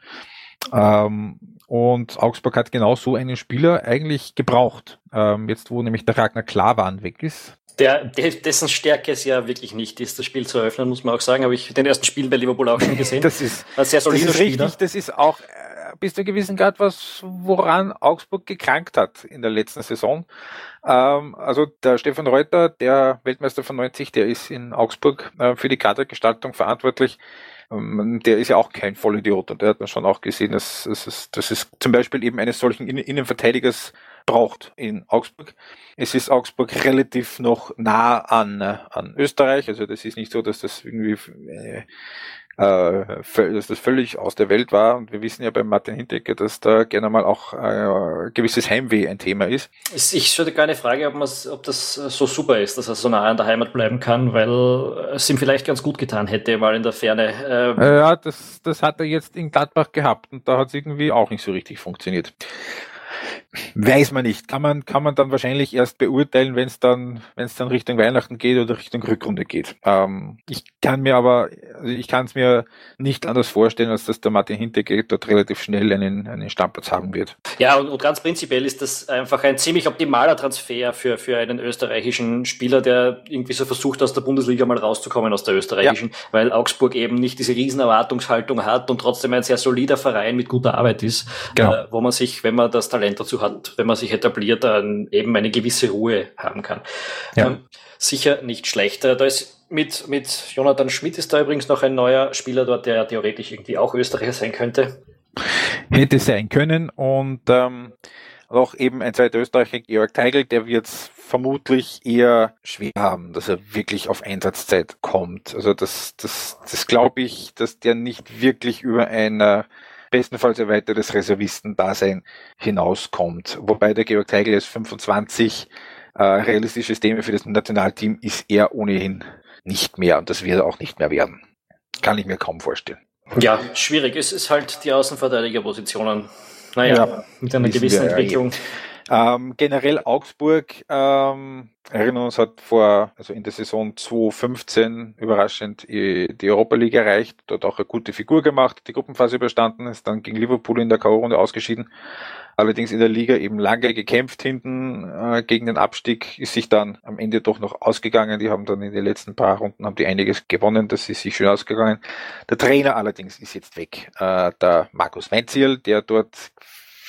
Ähm, und Augsburg hat genau so einen Spieler eigentlich gebraucht. Ähm, jetzt, wo nämlich der Ragnar Klavan weg ist. Der, dessen Stärke es ja wirklich nicht ist, das Spiel zu eröffnen, muss man auch sagen. Habe ich den ersten Spiel bei Liverpool auch schon gesehen. das ist, Ein sehr das ist richtig, das ist auch äh, bis zu einem gewissen Grad was, woran Augsburg gekrankt hat in der letzten Saison. Ähm, also der Stefan Reuter, der Weltmeister von 90, der ist in Augsburg äh, für die Kadergestaltung verantwortlich. Ähm, der ist ja auch kein Vollidiot und der hat dann schon auch gesehen, dass, dass, es, dass es zum Beispiel eben eines solchen Innenverteidigers braucht in Augsburg. Es ist Augsburg relativ noch nah an, an Österreich, also das ist nicht so, dass das irgendwie äh, äh, dass das völlig aus der Welt war. Und wir wissen ja bei Martin Hinteregger, dass da gerne mal auch äh, gewisses Heimweh ein Thema ist. Ich stelle gar eine Frage, ob, ob das so super ist, dass er so nah an der Heimat bleiben kann, weil es ihm vielleicht ganz gut getan hätte, mal in der Ferne. Ähm ja, das, das hat er jetzt in Gladbach gehabt und da hat es irgendwie auch nicht so richtig funktioniert. Weiß man nicht. Kann man, kann man dann wahrscheinlich erst beurteilen, wenn es dann, wenn es dann Richtung Weihnachten geht oder Richtung Rückrunde geht. Ähm, ich kann mir aber, also ich kann es mir nicht anders vorstellen, als dass der Martin Hintergeht dort relativ schnell einen, einen Stammplatz haben wird. Ja, und, und ganz prinzipiell ist das einfach ein ziemlich optimaler Transfer für, für einen österreichischen Spieler, der irgendwie so versucht, aus der Bundesliga mal rauszukommen aus der österreichischen, ja. weil Augsburg eben nicht diese riesen Erwartungshaltung hat und trotzdem ein sehr solider Verein mit guter Arbeit ist, genau. äh, wo man sich, wenn man das Talent dazu hat, wenn man sich etabliert, dann eben eine gewisse Ruhe haben kann. Ja. Ähm, sicher nicht schlecht. Da ist mit, mit Jonathan Schmidt ist da übrigens noch ein neuer Spieler dort, der theoretisch irgendwie auch Österreicher sein könnte. Hätte sein können und ähm, auch eben ein zweiter Österreicher, Georg Teigl, der wird es vermutlich eher schwer haben, dass er wirklich auf Einsatzzeit kommt. Also das, das, das glaube ich, dass der nicht wirklich über ein äh, bestenfalls erweitertes Reservistendasein hinauskommt. Wobei der Georg Teigl ist 25, äh, realistisches Thema für das Nationalteam ist er ohnehin nicht mehr und das wird er auch nicht mehr werden. Kann ich mir kaum vorstellen. Ja, schwierig. Es ist halt die Außenverteidigerpositionen. Naja, ja, mit einer gewissen Entwicklung. Ähm, generell Augsburg, ähm, erinnern uns, hat vor, also in der Saison 2015 überraschend die Europa League erreicht, dort auch eine gute Figur gemacht, die Gruppenphase überstanden, ist dann gegen Liverpool in der K.O.-Runde ausgeschieden. allerdings in der Liga eben lange gekämpft hinten äh, gegen den Abstieg, ist sich dann am Ende doch noch ausgegangen. Die haben dann in den letzten paar Runden haben die einiges gewonnen, das ist sich schön ausgegangen. Der Trainer allerdings ist jetzt weg. Äh, der Markus Wenziel, der dort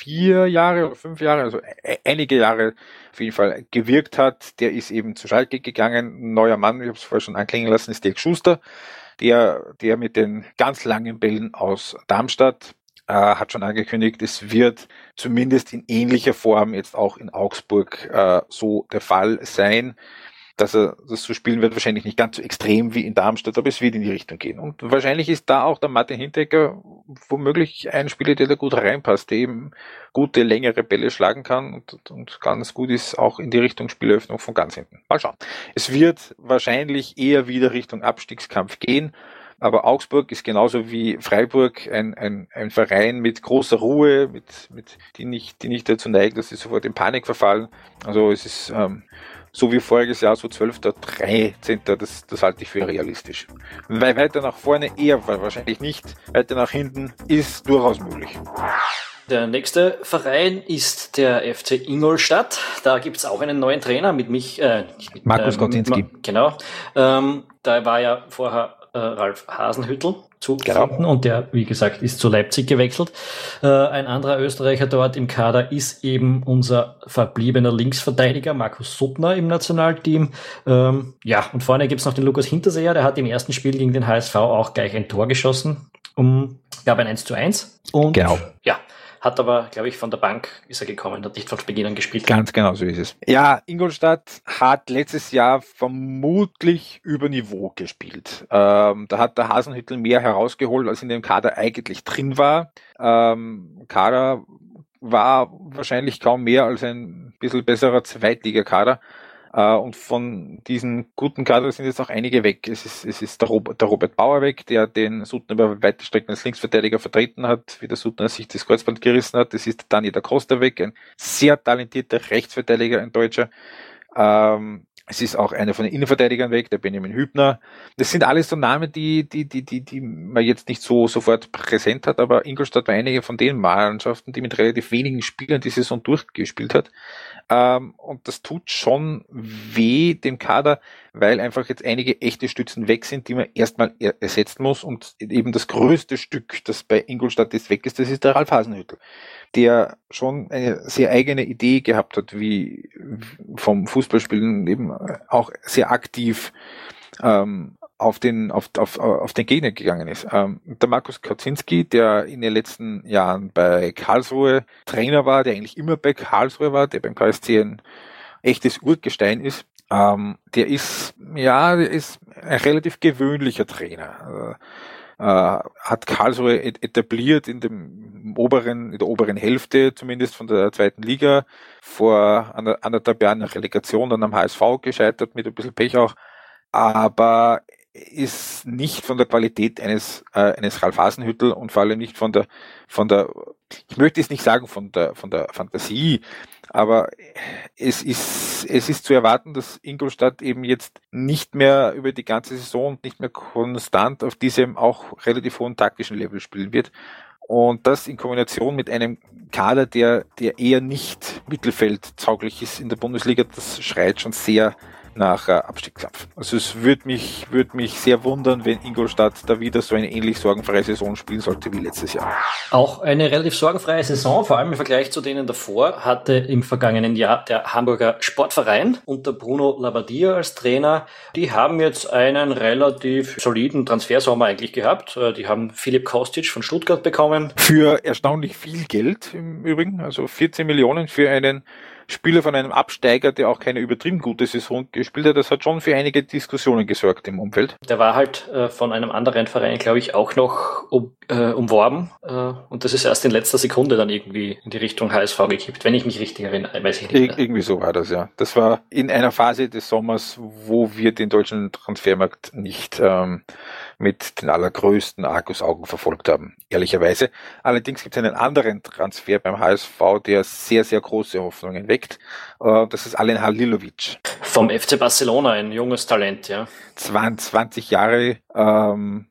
vier Jahre oder fünf Jahre, also einige Jahre auf jeden Fall gewirkt hat, der ist eben zu Schalke gegangen. Ein neuer Mann, ich habe es vorher schon anklingen lassen, ist Dirk Schuster, der, der mit den ganz langen Bällen aus Darmstadt äh, hat schon angekündigt, es wird zumindest in ähnlicher Form jetzt auch in Augsburg äh, so der Fall sein dass er das so spielen wird, wahrscheinlich nicht ganz so extrem wie in Darmstadt, aber es wird in die Richtung gehen. Und wahrscheinlich ist da auch der Martin Hinteregger womöglich ein Spieler, der da gut reinpasst, der eben gute, längere Bälle schlagen kann und, und ganz gut ist auch in die Richtung Spieleröffnung von ganz hinten. Mal schauen. Es wird wahrscheinlich eher wieder Richtung Abstiegskampf gehen. Aber Augsburg ist genauso wie Freiburg ein, ein, ein Verein mit großer Ruhe, mit, mit, die, nicht, die nicht dazu neigen, dass sie sofort in Panik verfallen. Also es ist ähm, so wie voriges Jahr, so 12., 13., das, das halte ich für realistisch. Weil weiter nach vorne eher wahrscheinlich nicht, weiter nach hinten ist durchaus möglich. Der nächste Verein ist der FC Ingolstadt. Da gibt es auch einen neuen Trainer mit mich. Äh, mit, Markus äh, Ma Genau. Ähm, da war ja vorher äh, Ralf Hasenhüttel zu genau. finden und der, wie gesagt, ist zu Leipzig gewechselt. Äh, ein anderer Österreicher dort im Kader ist eben unser verbliebener Linksverteidiger Markus Suttner im Nationalteam. Ähm, ja, und vorne gibt's noch den Lukas Hinterseher, der hat im ersten Spiel gegen den HSV auch gleich ein Tor geschossen. Um, gab ein 1 zu 1. Und genau. ja, hat aber, glaube ich, von der Bank ist er gekommen, hat nicht von Beginn an gespielt. Ganz genau so ist es. Ja, Ingolstadt hat letztes Jahr vermutlich über Niveau gespielt. Ähm, da hat der Hasenhüttel mehr herausgeholt, als in dem Kader eigentlich drin war. Ähm, Kader war wahrscheinlich kaum mehr als ein bisschen besserer Zweitligakader. Äh, und von diesen guten Kader sind jetzt auch einige weg. Es ist, es ist der, Robert, der Robert Bauer weg, der den Sutton über weite Strecken als Linksverteidiger vertreten hat, wie der Sutton sich das Kreuzband gerissen hat. Es ist Dani da Costa weg, ein sehr talentierter Rechtsverteidiger, ein Deutscher. Ähm, es ist auch einer von den Innenverteidigern weg, der Benjamin Hübner. Das sind alles so Namen, die, die, die, die, die man jetzt nicht so sofort präsent hat, aber Ingolstadt war einige von den Mannschaften, die mit relativ wenigen Spielern die Saison durchgespielt hat. Ähm, und das tut schon weh dem Kader, weil einfach jetzt einige echte Stützen weg sind, die man erstmal er ersetzen muss. Und eben das größte Stück, das bei Ingolstadt jetzt weg ist, das ist der Ralf Hasenhüttel, der schon eine sehr eigene Idee gehabt hat, wie vom Fußballspielen eben auch sehr aktiv ähm, auf den, auf, auf, auf den Gegner gegangen ist. Ähm, der Markus Kaczynski, der in den letzten Jahren bei Karlsruhe Trainer war, der eigentlich immer bei Karlsruhe war, der beim KSC ein echtes Urgestein ist, ähm, der ist, ja, der ist ein relativ gewöhnlicher Trainer. Äh, äh hat Karlsruhe etabliert in dem oberen, in der oberen Hälfte zumindest von der zweiten Liga, vor anderthalb Jahren Relegation dann am HSV gescheitert, mit ein bisschen Pech auch. Aber ist nicht von der Qualität eines, äh, eines Ralf Hasenhüttel und vor allem nicht von der, von der, ich möchte es nicht sagen von der, von der Fantasie, aber es ist, es ist zu erwarten, dass Ingolstadt eben jetzt nicht mehr über die ganze Saison nicht mehr konstant auf diesem auch relativ hohen taktischen Level spielen wird. Und das in Kombination mit einem Kader, der, der eher nicht mittelfeldtauglich ist in der Bundesliga, das schreit schon sehr nach äh, Abstiegskampf. Also es würde mich, würde mich sehr wundern, wenn Ingolstadt da wieder so eine ähnlich sorgenfreie Saison spielen sollte wie letztes Jahr. Auch eine relativ sorgenfreie Saison, vor allem im Vergleich zu denen davor, hatte im vergangenen Jahr der Hamburger Sportverein unter Bruno Labbadia als Trainer. Die haben jetzt einen relativ soliden Transfersommer eigentlich gehabt. Äh, die haben Philipp Kostic von Stuttgart bekommen. Für erstaunlich viel Geld im Übrigen, also 14 Millionen für einen Spieler von einem Absteiger, der auch keine übertrieben gute Saison gespielt hat, das hat schon für einige Diskussionen gesorgt im Umfeld. Der war halt äh, von einem anderen Verein, glaube ich, auch noch um, äh, umworben. Äh, und das ist erst in letzter Sekunde dann irgendwie in die Richtung HSV gekippt, wenn ich mich richtig erinnere. Weiß ich nicht Ir irgendwie so war das, ja. Das war in einer Phase des Sommers, wo wir den deutschen Transfermarkt nicht ähm, mit den allergrößten Argusaugen verfolgt haben, ehrlicherweise. Allerdings gibt es einen anderen Transfer beim HSV, der sehr, sehr große Hoffnungen weckt. Äh, das ist Alen Halilovic. Vom FC Barcelona, ein junges Talent, ja. 20 Jahre, ähm,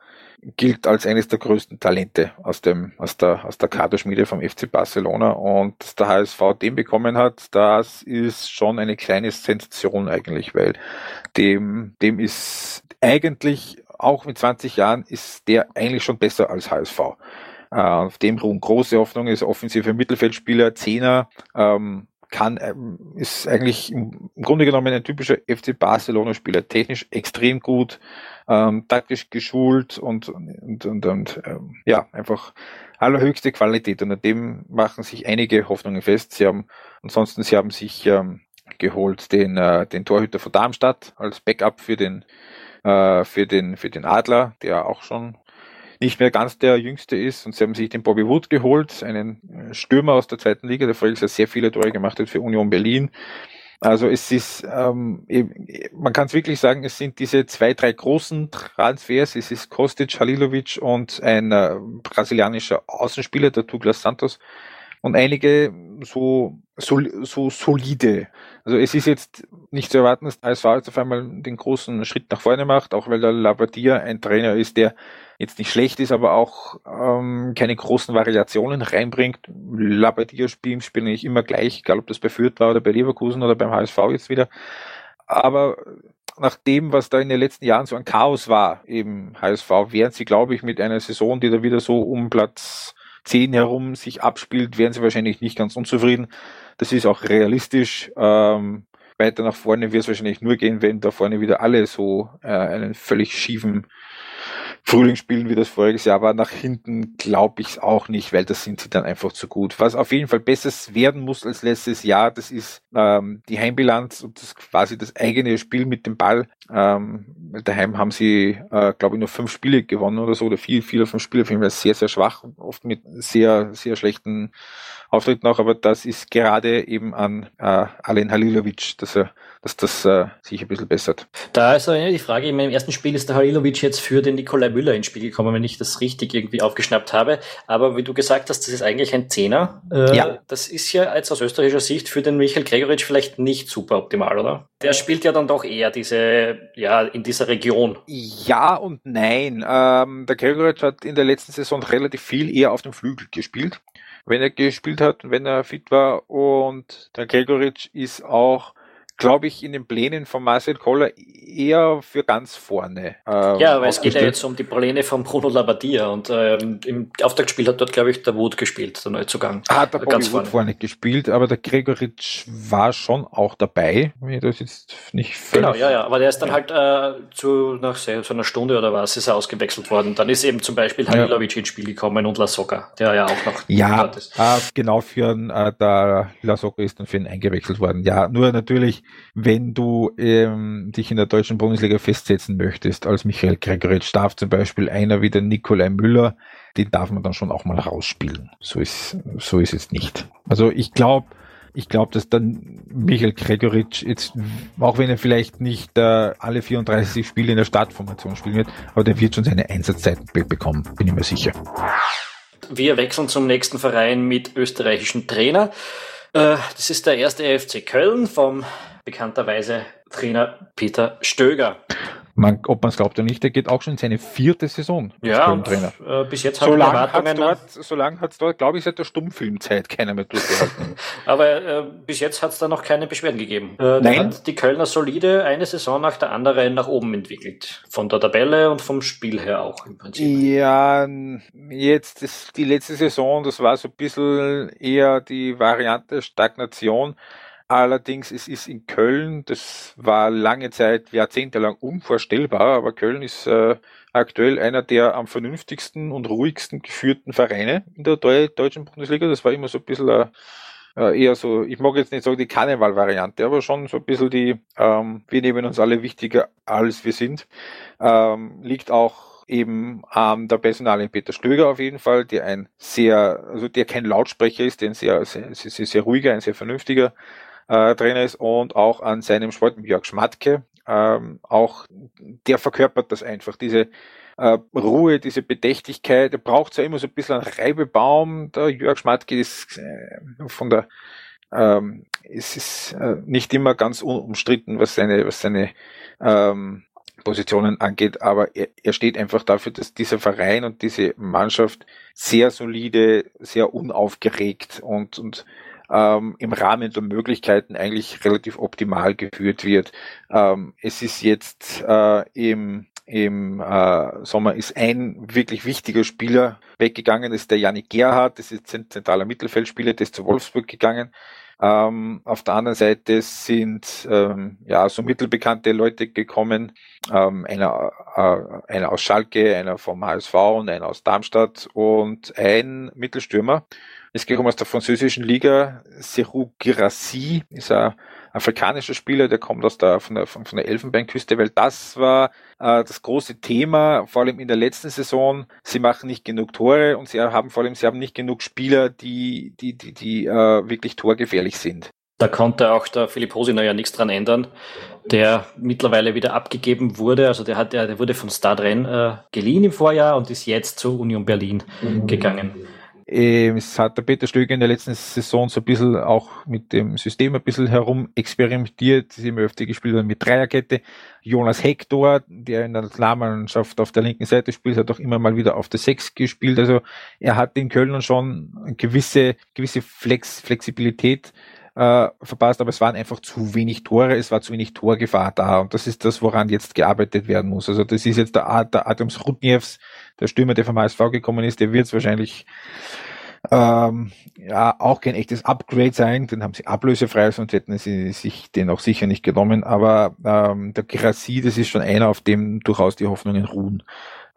gilt als eines der größten Talente aus dem, aus der, aus der Kaderschmiede vom FC Barcelona und dass der HSV den bekommen hat, das ist schon eine kleine Sensation eigentlich, weil dem, dem ist eigentlich auch mit 20 Jahren ist der eigentlich schon besser als HSV. Äh, auf dem ruhen große Hoffnung ist offensive Mittelfeldspieler, Zehner, ähm, kann, ähm, ist eigentlich im Grunde genommen ein typischer FC Barcelona-Spieler, technisch extrem gut, ähm, taktisch geschult und, und, und, und ähm, ja, einfach allerhöchste Qualität. Und an dem machen sich einige Hoffnungen fest. Sie haben, ansonsten, sie haben sich ähm, geholt den, äh, den Torhüter von Darmstadt als Backup für den, äh, für den, für den Adler, der auch schon nicht mehr ganz der Jüngste ist. Und sie haben sich den Bobby Wood geholt, einen äh, Stürmer aus der zweiten Liga, der voriges Jahr sehr viele Tore gemacht hat für Union Berlin. Also es ist, ähm, man kann es wirklich sagen, es sind diese zwei, drei großen Transfers. Es ist Kostic, Halilovic und ein äh, brasilianischer Außenspieler, der Douglas Santos. Und einige so, so, so solide. Also es ist jetzt nicht zu erwarten, dass der HSV jetzt auf einmal den großen Schritt nach vorne macht, auch weil der Labadia ein Trainer ist, der jetzt nicht schlecht ist, aber auch ähm, keine großen Variationen reinbringt. Labadia spielen, spielen nicht immer gleich, egal ob das bei Fürth war oder bei Leverkusen oder beim HSV jetzt wieder. Aber nach dem, was da in den letzten Jahren so ein Chaos war, eben HSV, wären sie, glaube ich, mit einer Saison, die da wieder so um Platz 10 herum sich abspielt, wären sie wahrscheinlich nicht ganz unzufrieden. Das ist auch realistisch. Ähm, weiter nach vorne wird es wahrscheinlich nur gehen, wenn da vorne wieder alle so äh, einen völlig schiefen Frühling spielen, wie das voriges Jahr war. Nach hinten glaube ich es auch nicht, weil das sind sie dann einfach zu gut. Was auf jeden Fall besser werden muss als letztes Jahr, das ist ähm, die Heimbilanz und das quasi das eigene Spiel mit dem Ball. Ähm, daheim haben sie, äh, glaube ich, nur fünf Spiele gewonnen oder so, oder vier, vier fünf Spiele, auf jeden Fall sehr, sehr schwach, oft mit sehr, sehr schlechten Auftritten auch, aber das ist gerade eben an äh, Alen Halilovic, dass er dass das äh, sich ein bisschen bessert. Da ist also die Frage, in meinem ersten Spiel ist der Halilovic jetzt für den Nikolai Müller ins Spiel gekommen, wenn ich das richtig irgendwie aufgeschnappt habe. Aber wie du gesagt hast, das ist eigentlich ein Zehner. Äh, ja. Das ist ja jetzt aus österreichischer Sicht für den Michael Gregoritsch vielleicht nicht super optimal, oder? Der spielt ja dann doch eher diese, ja, in dieser Region. Ja und nein. Ähm, der Gregoritsch hat in der letzten Saison relativ viel eher auf dem Flügel gespielt wenn er gespielt hat, wenn er fit war. Und der Gregoritsch ist auch glaube ich, in den Plänen von Marcel Koller eher für ganz vorne. Ähm, ja, aber es geht ja jetzt um die Pläne von Bruno Labbadia und ähm, im Auftaktspiel hat dort, glaube ich, der Wood gespielt, der Neuzugang. Hat der ganz vorne. vorne gespielt, aber der Gregoritsch war schon auch dabei, wenn ich das jetzt nicht Genau, ja, ja, aber der ist dann halt äh, zu, nach so einer Stunde oder was ist er ausgewechselt worden. Dann ist eben zum Beispiel Halilovic ja. ins Spiel gekommen und Lasocca, der ja auch noch ja, ist. Äh, genau für äh, der Lasocca ist dann für ihn eingewechselt worden. Ja, nur natürlich wenn du ähm, dich in der deutschen Bundesliga festsetzen möchtest, als Michael Gregoritsch, darf zum Beispiel einer wie der Nikolai Müller, den darf man dann schon auch mal rausspielen. So ist, so ist es nicht. Also ich glaube, ich glaube, dass dann Michael Gregoritsch jetzt, auch wenn er vielleicht nicht äh, alle 34 Spiele in der Startformation spielen wird, aber der wird schon seine Einsatzzeit be bekommen, bin ich mir sicher. Wir wechseln zum nächsten Verein mit österreichischen Trainer. Äh, das ist der erste FC Köln vom bekannterweise Trainer Peter Stöger. Man, ob man es glaubt oder nicht, der geht auch schon in seine vierte Saison als ja, Trainer. Äh, bis jetzt so lange Erwartungen. Dort, so lange hat es dort, glaube ich, seit der Stummfilmzeit keiner mehr durchgehalten. Aber äh, bis jetzt hat es da noch keine Beschwerden gegeben. Äh, Nein. hat die Kölner solide eine Saison nach der anderen nach oben entwickelt. Von der Tabelle und vom Spiel her auch im Prinzip. Ja, jetzt ist die letzte Saison, das war so ein bisschen eher die Variante Stagnation. Allerdings, es ist in Köln, das war lange Zeit, jahrzehntelang unvorstellbar, aber Köln ist äh, aktuell einer der am vernünftigsten und ruhigsten geführten Vereine in der deutschen Bundesliga. Das war immer so ein bisschen äh, äh, eher so, ich mag jetzt nicht sagen die Karneval-Variante, aber schon so ein bisschen die, ähm, wir nehmen uns alle wichtiger als wir sind. Ähm, liegt auch eben ähm, der Personalin Peter Stöger auf jeden Fall, der ein sehr, also der kein Lautsprecher ist, der ein sehr, sehr, sehr, sehr ruhiger, ein sehr vernünftiger äh, Trainer ist und auch an seinem Sport Jörg Schmatke. Ähm, auch der verkörpert das einfach, diese äh, Ruhe, diese Bedächtigkeit. Er braucht zwar immer so ein bisschen einen Reibebaum. Der Jörg Schmatke ist äh, von der ähm, es ist äh, nicht immer ganz unumstritten, was seine, was seine ähm, Positionen angeht, aber er, er steht einfach dafür, dass dieser Verein und diese Mannschaft sehr solide, sehr unaufgeregt und, und ähm, im Rahmen der Möglichkeiten eigentlich relativ optimal geführt wird. Ähm, es ist jetzt äh, im im äh, Sommer ist ein wirklich wichtiger Spieler weggegangen, ist der Janik Gerhardt, das ist ein zentraler Mittelfeldspieler, der ist zu Wolfsburg gegangen. Ähm, auf der anderen Seite sind ähm, ja so mittelbekannte Leute gekommen, ähm, einer, äh, einer aus Schalke, einer vom HSV und einer aus Darmstadt und ein Mittelstürmer, ist gekommen aus der französischen Liga. Serou Girassi ist ein afrikanischer Spieler, der kommt aus der, von der, von der Elfenbeinküste, weil das war äh, das große Thema, vor allem in der letzten Saison. Sie machen nicht genug Tore und sie haben vor allem, sie haben nicht genug Spieler, die, die, die, die äh, wirklich torgefährlich sind. Da konnte auch der Philipp Hosiner ja nichts dran ändern, der mittlerweile wieder abgegeben wurde. Also der hat, der wurde von Stadren äh, geliehen im Vorjahr und ist jetzt zu Union Berlin mhm. gegangen. Ähm, es hat der Peter Stöger in der letzten Saison so ein bisschen auch mit dem System ein bisschen herum experimentiert. Sie haben öfter gespielt mit Dreierkette. Jonas Hector, der in der Nationalmannschaft auf der linken Seite spielt, hat auch immer mal wieder auf der Sechs gespielt. Also er hat in Köln schon gewisse, gewisse Flex, Flexibilität äh, verpasst, aber es waren einfach zu wenig Tore, es war zu wenig Torgefahr da und das ist das, woran jetzt gearbeitet werden muss. Also das ist jetzt der, der Adams Rudniews, der Stürmer, der vom HSV gekommen ist, der wird es wahrscheinlich ähm, ja auch kein echtes Upgrade sein, den haben sie ablösefrei, sonst hätten sie sich den auch sicher nicht genommen, aber ähm, der Grassi, das ist schon einer, auf dem durchaus die Hoffnungen ruhen.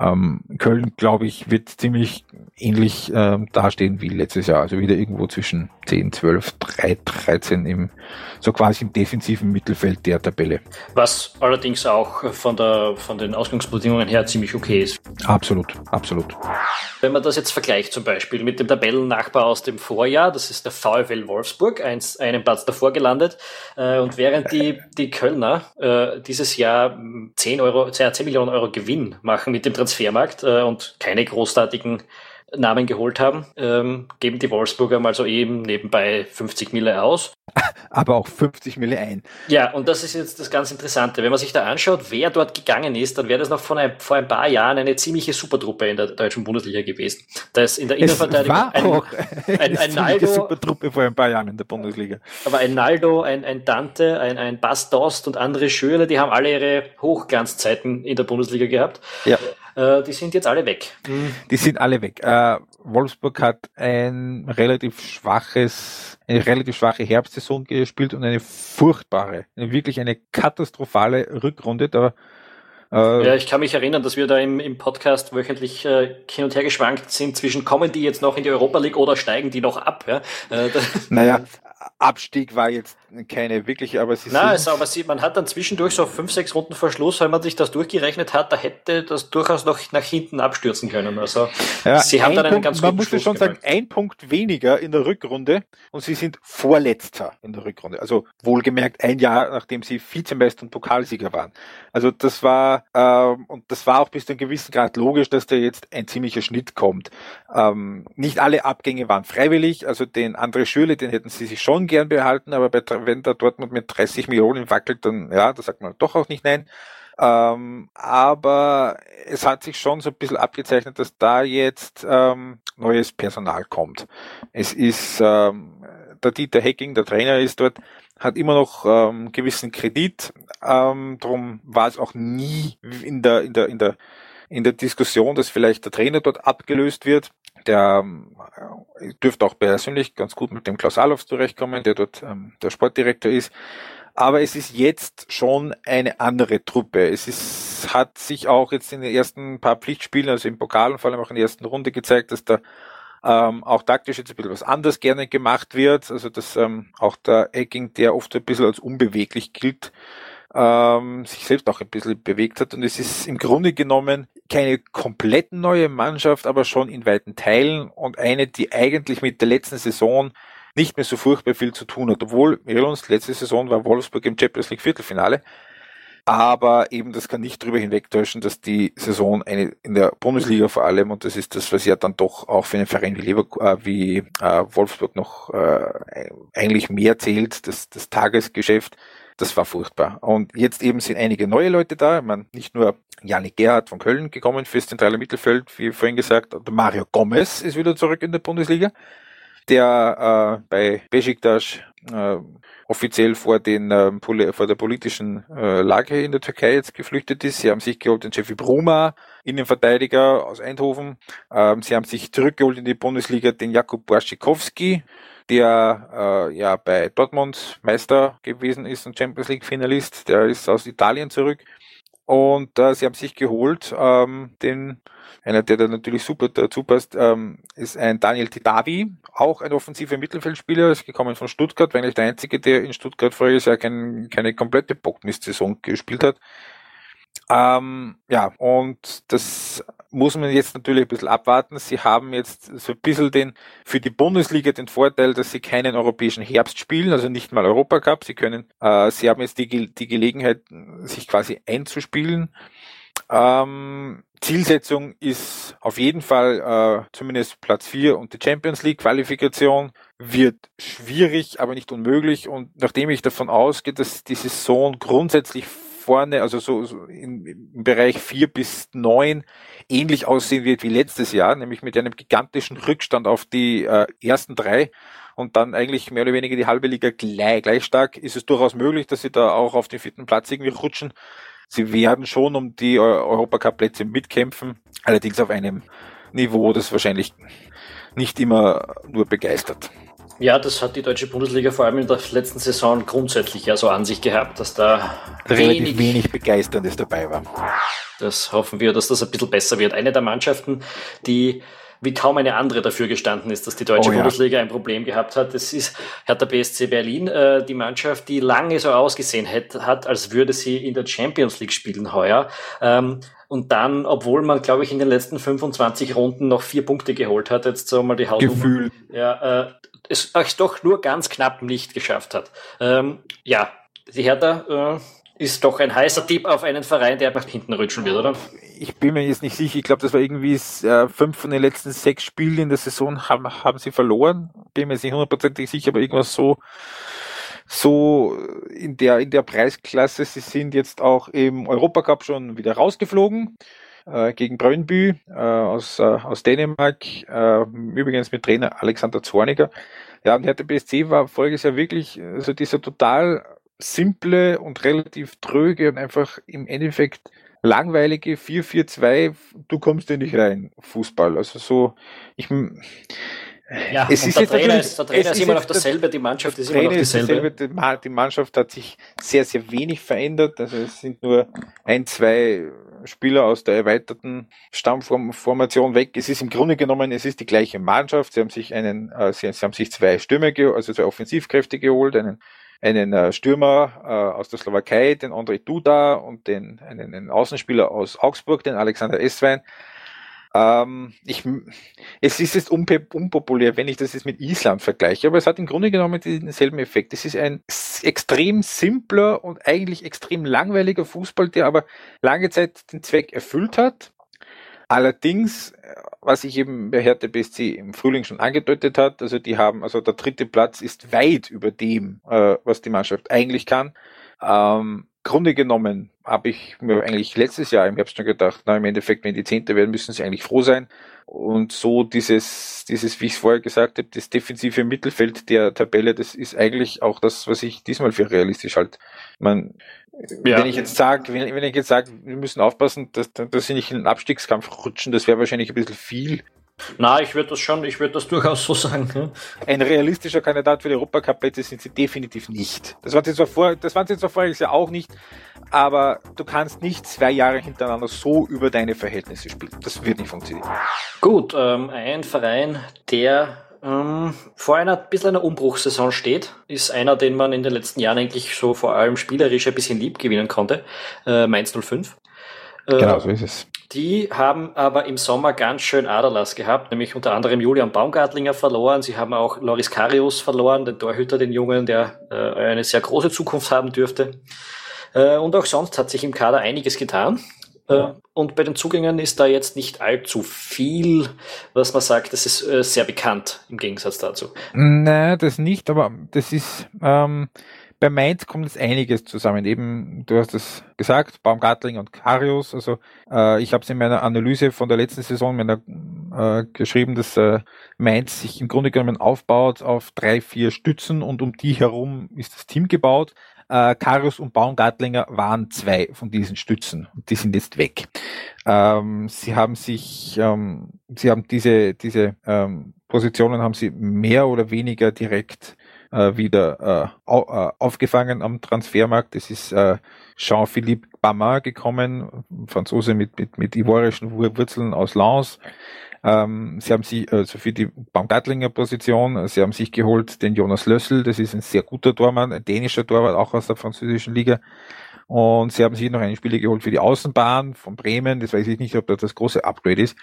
Ähm, Köln, glaube ich, wird ziemlich ähnlich ähm, dastehen wie letztes Jahr. Also wieder irgendwo zwischen 10, 12, 3, 13 im, so quasi im defensiven Mittelfeld der Tabelle. Was allerdings auch von der, von den Ausgangsbedingungen her ziemlich okay ist. Absolut, absolut. Wenn man das jetzt vergleicht zum Beispiel mit dem Tabellennachbar aus dem Vorjahr, das ist der VfL Wolfsburg, eins, einen Platz davor gelandet, äh, und während die, die Kölner äh, dieses Jahr 10 Euro, 10 Millionen Euro Gewinn machen mit dem Transfer Transfermarkt äh, und keine großartigen Namen geholt haben, ähm, geben die Wolfsburger mal so eben nebenbei 50 Mille aus. Aber auch 50 Mille ein. Ja, und das ist jetzt das ganz Interessante. Wenn man sich da anschaut, wer dort gegangen ist, dann wäre das noch vor ein, vor ein paar Jahren eine ziemliche Supertruppe in der deutschen Bundesliga gewesen. Da ist in der Innenverteidigung ein, ein, ein, ein Naldo. Supertruppe vor ein paar Jahren in der Bundesliga. Aber ein Naldo, ein, ein Dante, ein, ein Bastost und andere Schüler, die haben alle ihre Hochglanzzeiten in der Bundesliga gehabt. Ja. Äh, die sind jetzt alle weg. Die sind alle weg. Äh, Wolfsburg hat ein relativ schwaches, eine relativ schwache Herbstsaison gespielt und eine furchtbare, wirklich eine katastrophale Rückrunde. Da äh, ja, ich kann mich erinnern, dass wir da im, im Podcast wöchentlich äh, hin und her geschwankt sind zwischen kommen die jetzt noch in die Europa League oder steigen die noch ab. Ja? Äh, naja, Abstieg war jetzt keine wirkliche, aber sie Nein, also, aber sie, man hat dann zwischendurch so fünf, sechs Runden Verschluss, wenn man sich das durchgerechnet hat, da hätte das durchaus noch nach hinten abstürzen können. Also ja, sie haben dann einen Punkt, ganz Man muss schon gemacht. sagen, ein Punkt weniger in der Rückrunde und sie sind Vorletzter in der Rückrunde. Also wohlgemerkt ein Jahr, nachdem sie Vizemeister und Pokalsieger waren. Also das war ähm, und das war auch bis zu einem gewissen Grad logisch, dass da jetzt ein ziemlicher Schnitt kommt. Ähm, nicht alle Abgänge waren freiwillig, also den André Schürle, den hätten sie sich schon gern behalten, aber bei wenn der Dortmund mit 30 Millionen wackelt, dann ja, da sagt man doch auch nicht nein. Ähm, aber es hat sich schon so ein bisschen abgezeichnet, dass da jetzt ähm, neues Personal kommt. Es ist ähm, der Dieter Hecking, der Trainer ist dort, hat immer noch ähm, gewissen Kredit. Ähm, darum war es auch nie in der in der in der in der Diskussion, dass vielleicht der Trainer dort abgelöst wird der äh, dürfte auch persönlich ganz gut mit dem Klaus Alofs zurechtkommen, der dort ähm, der Sportdirektor ist. Aber es ist jetzt schon eine andere Truppe. Es ist, hat sich auch jetzt in den ersten paar Pflichtspielen, also im Pokal und vor allem auch in der ersten Runde gezeigt, dass da ähm, auch taktisch jetzt ein bisschen was anders gerne gemacht wird. Also dass ähm, auch der Ecking, der oft ein bisschen als unbeweglich gilt, ähm, sich selbst auch ein bisschen bewegt hat. Und es ist im Grunde genommen keine komplett neue Mannschaft, aber schon in weiten Teilen und eine, die eigentlich mit der letzten Saison nicht mehr so furchtbar viel zu tun hat. Obwohl, wir uns, letzte Saison war Wolfsburg im Champions League Viertelfinale. Aber eben, das kann nicht darüber hinwegtäuschen, dass die Saison eine, in der Bundesliga vor allem, und das ist das, was ja dann doch auch für einen Verein wie, Lever äh, wie äh, Wolfsburg noch äh, eigentlich mehr zählt, das, das Tagesgeschäft, das war furchtbar. Und jetzt eben sind einige neue Leute da. Meine, nicht nur Janik Gerhardt von Köln gekommen fürs zentrale Mittelfeld, wie vorhin gesagt, der Mario Gomez ist wieder zurück in der Bundesliga, der äh, bei Besiktas äh, offiziell vor, den, äh, vor der politischen äh, Lage in der Türkei jetzt geflüchtet ist. Sie haben sich geholt den Jeffy Bruma, Innenverteidiger aus Eindhoven. Ähm, sie haben sich zurückgeholt in die Bundesliga den Jakub Błaszczykowski, der äh, ja bei Dortmund Meister gewesen ist und Champions League Finalist. Der ist aus Italien zurück. Und äh, sie haben sich geholt, ähm, den einer, der da natürlich super dazu passt, ähm, ist ein Daniel Tidavi, auch ein offensiver Mittelfeldspieler, ist gekommen von Stuttgart, eigentlich der einzige, der in Stuttgart voriges Jahr kein, keine komplette Bockmist-Saison gespielt hat. Ähm, ja, und das muss man jetzt natürlich ein bisschen abwarten. Sie haben jetzt so ein bisschen den, für die Bundesliga den Vorteil, dass sie keinen europäischen Herbst spielen, also nicht mal Europacup. Sie können, äh, sie haben jetzt die, die Gelegenheit, sich quasi einzuspielen. Ähm, Zielsetzung ist auf jeden Fall äh, zumindest Platz 4 und die Champions League Qualifikation wird schwierig, aber nicht unmöglich. Und nachdem ich davon ausgehe, dass die Saison grundsätzlich vorne, also so, so in, im Bereich 4 bis 9 ähnlich aussehen wird wie letztes Jahr, nämlich mit einem gigantischen Rückstand auf die äh, ersten drei und dann eigentlich mehr oder weniger die halbe Liga gleich, gleich stark, ist es durchaus möglich, dass sie da auch auf den vierten Platz irgendwie rutschen sie werden schon um die Europacup-Plätze mitkämpfen, allerdings auf einem Niveau, das wahrscheinlich nicht immer nur begeistert. Ja, das hat die deutsche Bundesliga vor allem in der letzten Saison grundsätzlich ja so an sich gehabt, dass da relativ wenig, wenig Begeisterndes dabei war. Das hoffen wir, dass das ein bisschen besser wird. Eine der Mannschaften, die wie kaum eine andere dafür gestanden ist, dass die deutsche oh, ja. Bundesliga ein Problem gehabt hat. Das ist Hertha BSC Berlin, äh, die Mannschaft, die lange so ausgesehen hätte, hat, als würde sie in der Champions League spielen heuer. Ähm, und dann, obwohl man, glaube ich, in den letzten 25 Runden noch vier Punkte geholt hat, jetzt so mal die Hausnummer. Gefühl. Ja, äh, es euch doch nur ganz knapp nicht geschafft hat. Ähm, ja, die Hertha äh, ist doch ein heißer Tipp auf einen Verein, der nach hinten rutschen wird, oder? Ich bin mir jetzt nicht sicher. Ich glaube, das war irgendwie äh, fünf von den letzten sechs Spielen in der Saison haben, haben sie verloren. Bin mir jetzt nicht hundertprozentig sicher, aber irgendwas so so in der in der Preisklasse. Sie sind jetzt auch im Europacup schon wieder rausgeflogen äh, gegen Brøndby äh, aus, äh, aus Dänemark, äh, übrigens mit Trainer Alexander Zorniger. Ja, und Hertha BSC war voriges Jahr wirklich äh, so dieser total simple und relativ tröge und einfach im Endeffekt langweilige 4-4-2, du kommst ja nicht rein, Fußball. Also so, ich, ja, es ist der Trainer, ist, der Trainer ist immer noch dasselbe, die Mannschaft ist immer noch dieselbe. dieselbe. Die Mannschaft hat sich sehr, sehr wenig verändert. Also es sind nur ein, zwei Spieler aus der erweiterten Stammformation weg. Es ist im Grunde genommen, es ist die gleiche Mannschaft. Sie haben sich einen, äh, sie, sie haben sich zwei Stürmer, also zwei Offensivkräfte geholt, einen einen äh, Stürmer äh, aus der Slowakei, den André Duda und den, einen, einen Außenspieler aus Augsburg, den Alexander Esswein. Ähm, ich, es ist jetzt unpopulär, wenn ich das jetzt mit Island vergleiche, aber es hat im Grunde genommen denselben Effekt. Es ist ein extrem simpler und eigentlich extrem langweiliger Fußball, der aber lange Zeit den Zweck erfüllt hat. Allerdings, was ich eben bei Hertha BSC im Frühling schon angedeutet hat, also die haben, also der dritte Platz ist weit über dem, äh, was die Mannschaft eigentlich kann. Ähm, Grunde genommen habe ich mir eigentlich letztes Jahr im Herbst schon gedacht, na im Endeffekt, wenn die Zehnte werden, müssen sie eigentlich froh sein. Und so dieses, dieses, wie ich es vorher gesagt habe, das defensive Mittelfeld der Tabelle, das ist eigentlich auch das, was ich diesmal für realistisch halte. Man, ja. Wenn ich jetzt sage, wenn, wenn, ich jetzt sage, wir müssen aufpassen, dass, dass sie nicht in den Abstiegskampf rutschen, das wäre wahrscheinlich ein bisschen viel. Na, ich würde das schon, ich würde das durchaus so sagen. Ja. Ein realistischer Kandidat für die Europacup-Plätze sind sie definitiv nicht. Das waren sie zwar vor, das waren sie zwar voriges Jahr auch nicht, aber du kannst nicht zwei Jahre hintereinander so über deine Verhältnisse spielen. Das wird nicht funktionieren. Gut, ähm, ein Verein, der ähm, vor einer bisschen einer Umbruchssaison steht, ist einer, den man in den letzten Jahren eigentlich so vor allem spielerisch ein bisschen lieb gewinnen konnte, äh, Mainz 05. Äh, genau, so ist es. Die haben aber im Sommer ganz schön Aderlass gehabt, nämlich unter anderem Julian Baumgartlinger verloren. Sie haben auch Loris Karius verloren, den Torhüter, den Jungen, der äh, eine sehr große Zukunft haben dürfte. Äh, und auch sonst hat sich im Kader einiges getan. Äh, und bei den Zugängen ist da jetzt nicht allzu viel, was man sagt, das ist äh, sehr bekannt im Gegensatz dazu. Nein, das nicht, aber das ist ähm, Bei Mainz kommt jetzt einiges zusammen. Eben, du hast es gesagt, Baumgartling und Karius. Also äh, ich habe es in meiner Analyse von der letzten Saison meiner, äh, geschrieben, dass Mainz sich im Grunde genommen aufbaut auf drei, vier Stützen und um die herum ist das Team gebaut. Äh, Karius und Baumgartlinger waren zwei von diesen Stützen und die sind jetzt weg. Ähm, sie haben sich, ähm, sie haben diese, diese ähm, Positionen haben sie mehr oder weniger direkt äh, wieder äh, äh, aufgefangen am Transfermarkt. Das ist äh, Jean-Philippe Bamar gekommen, Franzose mit, mit, mit ivorischen Wurzeln aus Lens. Ähm, sie haben sich, also für die Baumgartlinger Position, sie haben sich geholt den Jonas Lössel, das ist ein sehr guter Tormann, ein dänischer Torwart, auch aus der französischen Liga. Und sie haben sich noch einen Spieler geholt für die Außenbahn von Bremen, das weiß ich nicht, ob das das große Upgrade ist.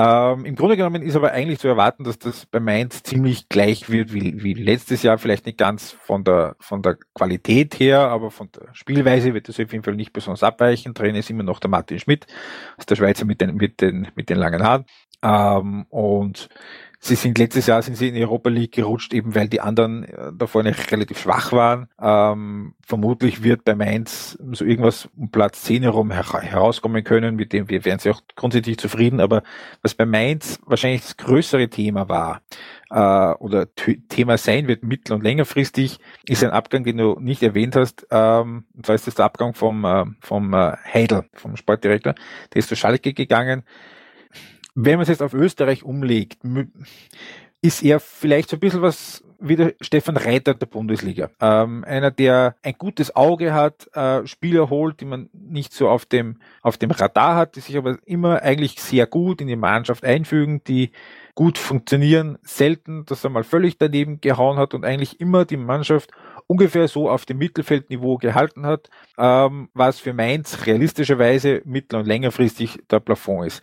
Ähm, Im Grunde genommen ist aber eigentlich zu erwarten, dass das bei Mainz ziemlich gleich wird wie, wie letztes Jahr, vielleicht nicht ganz von der, von der Qualität her, aber von der Spielweise wird es auf jeden Fall nicht besonders abweichen. Trainer ist immer noch der Martin Schmidt, das ist der Schweizer mit den, mit den, mit den langen Haaren. Ähm, und Sie sind letztes Jahr sind sie in die Europa League gerutscht, eben weil die anderen äh, da vorne relativ schwach waren. Ähm, vermutlich wird bei Mainz so irgendwas um Platz 10 herum her herauskommen können, mit dem wir wären sie auch grundsätzlich zufrieden. Aber was bei Mainz wahrscheinlich das größere Thema war äh, oder Thema sein wird mittel- und längerfristig, ist ein Abgang, den du nicht erwähnt hast. Ähm, und zwar ist das der Abgang vom, äh, vom äh, Heidel, vom Sportdirektor. Der ist zu Schalke gegangen wenn man es jetzt auf Österreich umlegt, ist er vielleicht so ein bisschen was wie der Stefan Reiter der Bundesliga. Ähm, einer, der ein gutes Auge hat, äh, Spieler holt, die man nicht so auf dem, auf dem Radar hat, die sich aber immer eigentlich sehr gut in die Mannschaft einfügen, die gut funktionieren, selten, dass er mal völlig daneben gehauen hat und eigentlich immer die Mannschaft ungefähr so auf dem Mittelfeldniveau gehalten hat, ähm, was für Mainz realistischerweise mittel- und längerfristig der Plafond ist.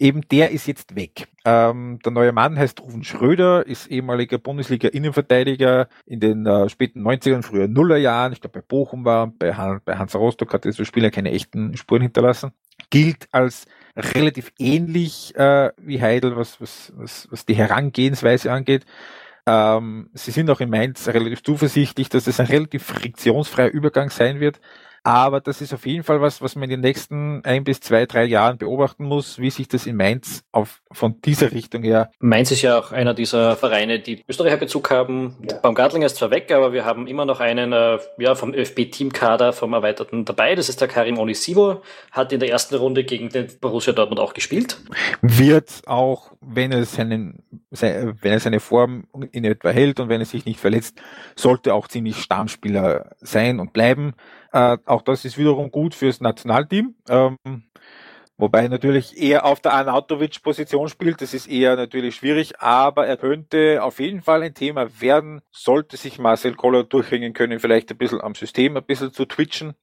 Eben der ist jetzt weg. Ähm, der neue Mann heißt Rufen Schröder, ist ehemaliger Bundesliga-Innenverteidiger in den äh, späten 90ern, früher Nullerjahren. Ich glaube, bei Bochum war, bei, Han bei Hansa Rostock hat dieser Spieler keine echten Spuren hinterlassen. Gilt als relativ ähnlich äh, wie Heidel, was, was, was, was die Herangehensweise angeht. Ähm, sie sind auch in Mainz relativ zuversichtlich, dass es ein relativ friktionsfreier Übergang sein wird. Aber das ist auf jeden Fall was, was man in den nächsten ein bis zwei, drei Jahren beobachten muss, wie sich das in Mainz auf, von dieser Richtung her. Mainz ist ja auch einer dieser Vereine, die Österreicher Bezug haben. Ja. Baumgartlinger ist zwar weg, aber wir haben immer noch einen äh, ja, vom ÖFB-Teamkader, vom Erweiterten dabei. Das ist der Karim Onisivo, hat in der ersten Runde gegen den Borussia Dortmund auch gespielt. Wird auch, wenn er, seinen, wenn er seine Form in etwa hält und wenn er sich nicht verletzt, sollte auch ziemlich Stammspieler sein und bleiben. Äh, auch das ist wiederum gut fürs Nationalteam. Ähm, wobei natürlich eher auf der Arnautovic-Position spielt. Das ist eher natürlich schwierig, aber er könnte auf jeden Fall ein Thema werden, sollte sich Marcel Koller durchringen können, vielleicht ein bisschen am System, ein bisschen zu twitchen.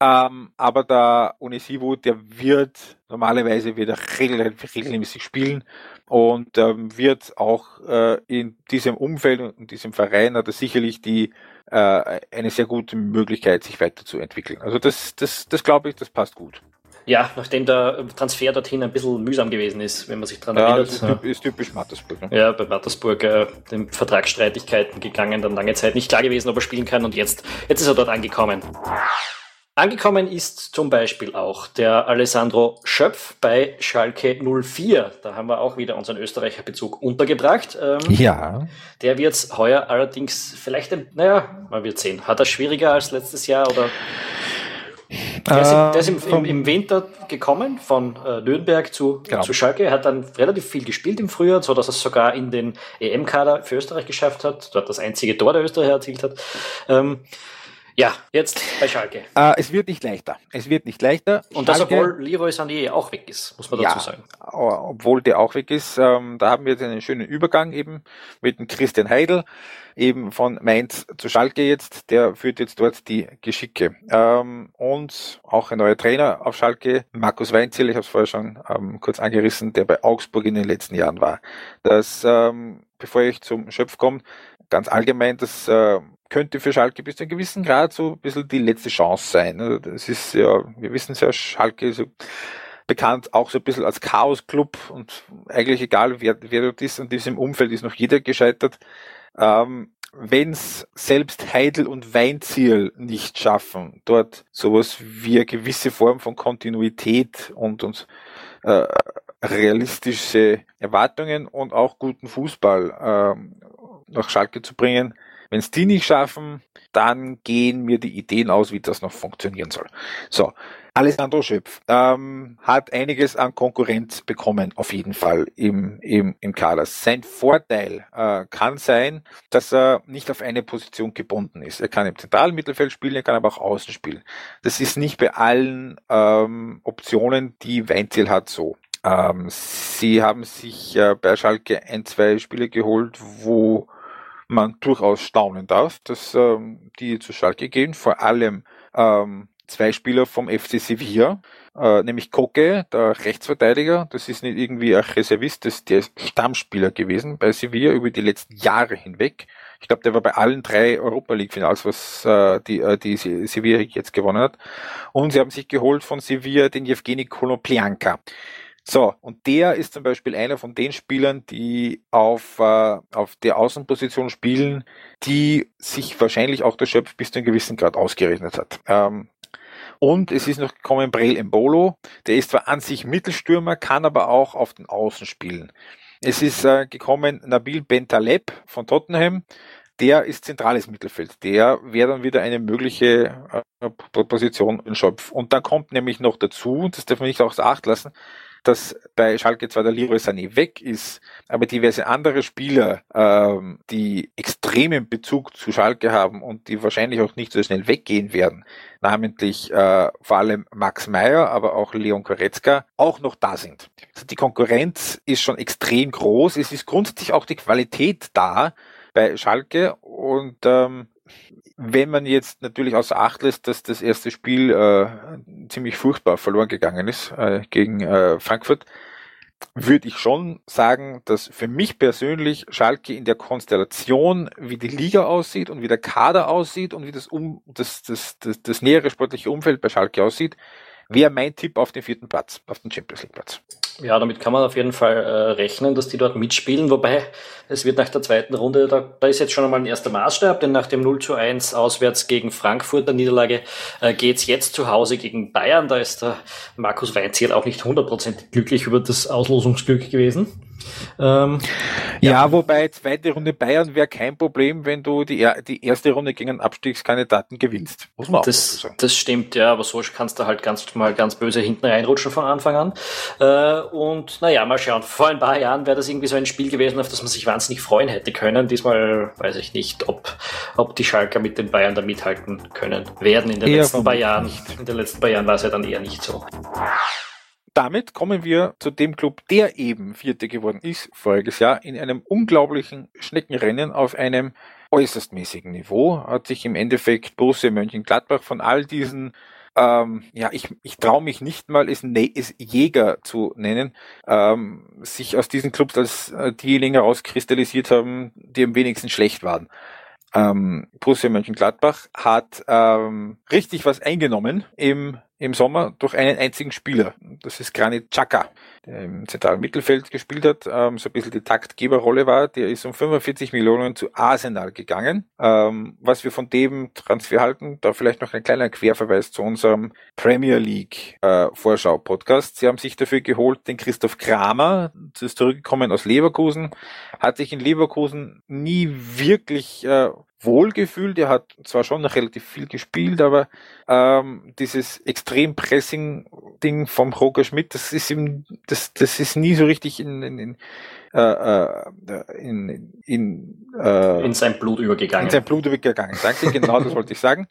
Ähm, aber der Onisivo, der wird normalerweise wieder regelmäßig spielen und ähm, wird auch äh, in diesem Umfeld und in diesem Verein hat er sicherlich die äh, eine sehr gute Möglichkeit, sich weiterzuentwickeln. Also das, das, das glaube ich, das passt gut. Ja, nachdem der Transfer dorthin ein bisschen mühsam gewesen ist, wenn man sich daran ja, erinnert. Ist, typ, ist typisch Mattersburg. Ne? Ja, bei Mattersburg äh, den Vertragsstreitigkeiten gegangen, dann lange Zeit nicht klar gewesen, ob er spielen kann und jetzt, jetzt ist er dort angekommen. Angekommen ist zum Beispiel auch der Alessandro Schöpf bei Schalke 04. Da haben wir auch wieder unseren Österreicher Bezug untergebracht. Ähm, ja. Der wird heuer allerdings vielleicht, naja, man wird sehen. Hat er schwieriger als letztes Jahr oder? Der ist, im, der ist im, im, im, Winter gekommen von äh, Nürnberg zu, genau. zu Schalke, hat dann relativ viel gespielt im Frühjahr, so dass er es sogar in den EM-Kader für Österreich geschafft hat, dort das einzige Tor der Österreicher erzielt hat. Ähm, ja, jetzt bei Schalke. Äh, es wird nicht leichter. Es wird nicht leichter. Und das, obwohl Leroy Sané auch weg ist, muss man dazu ja, sagen. Obwohl der auch weg ist. Ähm, da haben wir jetzt einen schönen Übergang eben mit dem Christian Heidel, eben von Mainz zu Schalke jetzt. Der führt jetzt dort die Geschicke. Ähm, und auch ein neuer Trainer auf Schalke, Markus Weinzel, ich habe es vorher schon ähm, kurz angerissen, der bei Augsburg in den letzten Jahren war. Das, ähm, bevor ich zum Schöpf komme, ganz allgemein, das äh, könnte für Schalke bis zu einem gewissen Grad so ein bisschen die letzte Chance sein. Also das ist ja, wir wissen es ja, Schalke ist bekannt auch so ein bisschen als Chaos-Club und eigentlich egal, wer, wer dort ist, in diesem Umfeld ist noch jeder gescheitert. Ähm, wenn's selbst Heidel und Weinziel nicht schaffen, dort sowas wie eine gewisse Form von Kontinuität und, und äh, realistische Erwartungen und auch guten Fußball ähm, nach Schalke zu bringen. Wenn es die nicht schaffen, dann gehen mir die Ideen aus, wie das noch funktionieren soll. So, Alessandro Schöpf ähm, hat einiges an Konkurrenz bekommen, auf jeden Fall im, im, im Kader. Sein Vorteil äh, kann sein, dass er nicht auf eine Position gebunden ist. Er kann im zentralen Mittelfeld spielen, er kann aber auch außen spielen. Das ist nicht bei allen ähm, Optionen, die Weinziel hat, so. Ähm, sie haben sich äh, bei Schalke ein, zwei Spiele geholt, wo man durchaus staunen darf, dass ähm, die zu Schalke gehen. Vor allem ähm, zwei Spieler vom FC Sevilla, äh, nämlich Koke, der Rechtsverteidiger. Das ist nicht irgendwie ein Reservist, das ist der Stammspieler gewesen bei Sevilla über die letzten Jahre hinweg. Ich glaube, der war bei allen drei Europa League Finals, was äh, die, äh, die Sevilla jetzt gewonnen hat. Und sie haben sich geholt von Sevilla den Jewgeni Konoplyanka. So, und der ist zum Beispiel einer von den Spielern, die auf, äh, auf der Außenposition spielen, die sich wahrscheinlich auch der Schöpf bis zu einem gewissen Grad ausgerechnet hat. Ähm, und es ist noch gekommen Brel Embolo, der ist zwar an sich Mittelstürmer, kann aber auch auf den Außen spielen. Es ist äh, gekommen Nabil Bentaleb von Tottenham, der ist zentrales Mittelfeld. Der wäre dann wieder eine mögliche äh, Position in Schöpf. Und dann kommt nämlich noch dazu, das darf man nicht auch Acht lassen, dass bei Schalke zwar der Leroy Sané weg ist, aber diverse andere Spieler, ähm, die extremen Bezug zu Schalke haben und die wahrscheinlich auch nicht so schnell weggehen werden, namentlich äh, vor allem Max Meyer, aber auch Leon Koretzka, auch noch da sind. Also die Konkurrenz ist schon extrem groß. Es ist grundsätzlich auch die Qualität da bei Schalke und ähm, wenn man jetzt natürlich außer Acht lässt, dass das erste Spiel äh, ziemlich furchtbar verloren gegangen ist äh, gegen äh, Frankfurt, würde ich schon sagen, dass für mich persönlich Schalke in der Konstellation, wie die Liga aussieht und wie der Kader aussieht und wie das, um, das, das, das, das nähere sportliche Umfeld bei Schalke aussieht, wäre mein Tipp auf den vierten Platz, auf den Champions League Platz. Ja, damit kann man auf jeden Fall äh, rechnen, dass die dort mitspielen, wobei es wird nach der zweiten Runde, da, da ist jetzt schon einmal ein erster Maßstab, denn nach dem 0 zu 1 auswärts gegen Frankfurt der Niederlage äh, geht's jetzt zu Hause gegen Bayern. Da ist der Markus Weinziel auch nicht hundertprozentig glücklich über das Auslosungsglück gewesen. Ähm, ja. ja. wobei zweite Runde Bayern wäre kein Problem, wenn du die, die erste Runde gegen einen Abstiegskandidaten gewinnst. Muss man das, auch sagen. Das stimmt, ja, aber so kannst du halt ganz mal ganz böse hinten reinrutschen von Anfang an. Äh, und naja, mal schauen. Vor ein paar Jahren wäre das irgendwie so ein Spiel gewesen, auf das man sich wahnsinnig freuen hätte können. Diesmal weiß ich nicht, ob, ob die Schalker mit den Bayern da mithalten können werden in den eher letzten paar Jahren. Nicht. In den letzten paar Jahren war es ja dann eher nicht so damit kommen wir zu dem Club, der eben Vierte geworden ist voriges Jahr, in einem unglaublichen Schneckenrennen auf einem äußerst mäßigen Niveau. Hat sich im Endeffekt Borussia Mönchengladbach von all diesen ähm, ja, ich, ich traue mich nicht mal, es, ne es Jäger zu nennen, ähm, sich aus diesen Clubs als äh, diejenigen herauskristallisiert haben, die am wenigsten schlecht waren. Ähm, Borussia Mönchengladbach hat ähm, richtig was eingenommen im im Sommer durch einen einzigen Spieler. Das ist Granit Xhaka, der im zentralen Mittelfeld gespielt hat, ähm, so ein bisschen die Taktgeberrolle war. Der ist um 45 Millionen zu Arsenal gegangen. Ähm, was wir von dem Transfer halten, da vielleicht noch ein kleiner Querverweis zu unserem Premier League äh, Vorschau-Podcast. Sie haben sich dafür geholt den Christoph Kramer, das ist zurückgekommen aus Leverkusen, hat sich in Leverkusen nie wirklich äh, wohlgefühlt. Er hat zwar schon noch relativ viel gespielt, aber ähm, dieses Extrem-Pressing-Ding vom Roger Schmidt, das ist ihm, das, das ist nie so richtig in, in, in äh, äh, in, in, äh, in sein Blut übergegangen. In sein Blut übergegangen. Danke, genau das wollte ich sagen.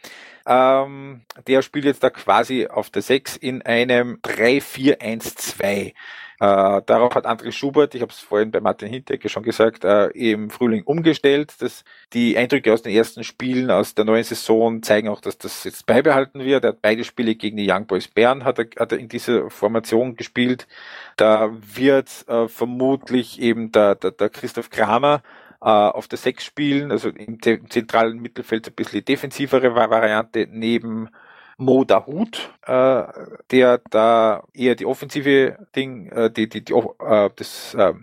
Ähm, der spielt jetzt da quasi auf der 6 in einem 3-4-1-2. Äh, darauf hat André Schubert, ich habe es vorhin bei Martin Hintecke schon gesagt, äh, im Frühling umgestellt. Dass die Eindrücke aus den ersten Spielen aus der neuen Saison zeigen auch, dass das jetzt beibehalten wird. Er hat beide Spiele gegen die Young Boys Bern hat er, hat er in dieser Formation gespielt. Da wird äh, vermutlich eben der, der, der Christoph Kramer äh, auf der Sechs spielen, also im zentralen Mittelfeld ein bisschen defensivere Variante neben Mo Dahut, äh, der da eher die offensive Ding, äh, die, die, die, äh, das, äh,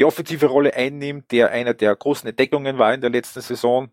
die offensive Rolle einnimmt, der einer der großen Entdeckungen war in der letzten Saison.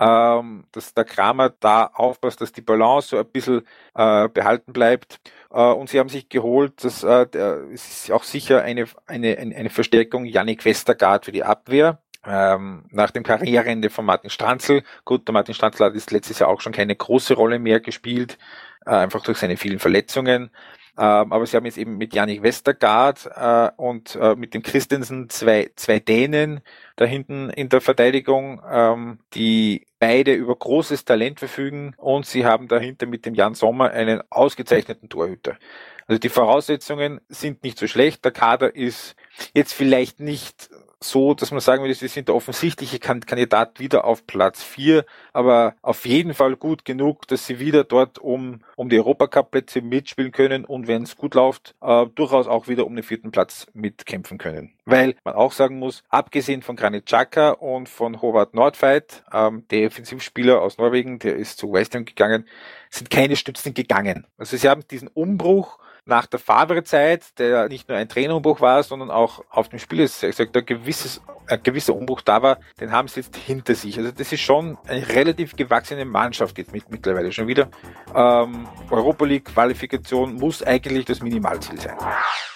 Ähm, dass der Kramer da aufpasst, dass die Balance so ein bisschen äh, behalten bleibt. Äh, und sie haben sich geholt, dass äh, es ist auch sicher eine, eine, eine Verstärkung Yannick Westergaard für die Abwehr ähm, nach dem Karriereende von Martin Stranzl. Gut, der Martin Stranzl hat ist letztes Jahr auch schon keine große Rolle mehr gespielt, äh, einfach durch seine vielen Verletzungen. Ähm, aber sie haben jetzt eben mit Janik Westergaard äh, und äh, mit dem Christensen zwei, zwei Dänen da hinten in der Verteidigung, ähm, die beide über großes Talent verfügen und sie haben dahinter mit dem Jan Sommer einen ausgezeichneten Torhüter. Also die Voraussetzungen sind nicht so schlecht. Der Kader ist jetzt vielleicht nicht so, dass man sagen würde, sie sind der offensichtliche Kandidat wieder auf Platz vier, aber auf jeden Fall gut genug, dass sie wieder dort um, um die Europacup-Plätze mitspielen können und wenn es gut läuft, äh, durchaus auch wieder um den vierten Platz mitkämpfen können. Weil man auch sagen muss, abgesehen von Granit Xhaka und von Howard Nordveit, ähm, der Offensivspieler aus Norwegen, der ist zu West Ham gegangen, sind keine Stützen gegangen. Also sie haben diesen Umbruch nach der Favre-Zeit, der nicht nur ein Trainerumbruch war, sondern auch auf dem Spiel, ist ein, gewisses, ein gewisser Umbruch da war, den haben sie jetzt hinter sich. Also das ist schon eine relativ gewachsene Mannschaft jetzt mit, mittlerweile schon wieder. Ähm, Europa League Qualifikation muss eigentlich das Minimalziel sein.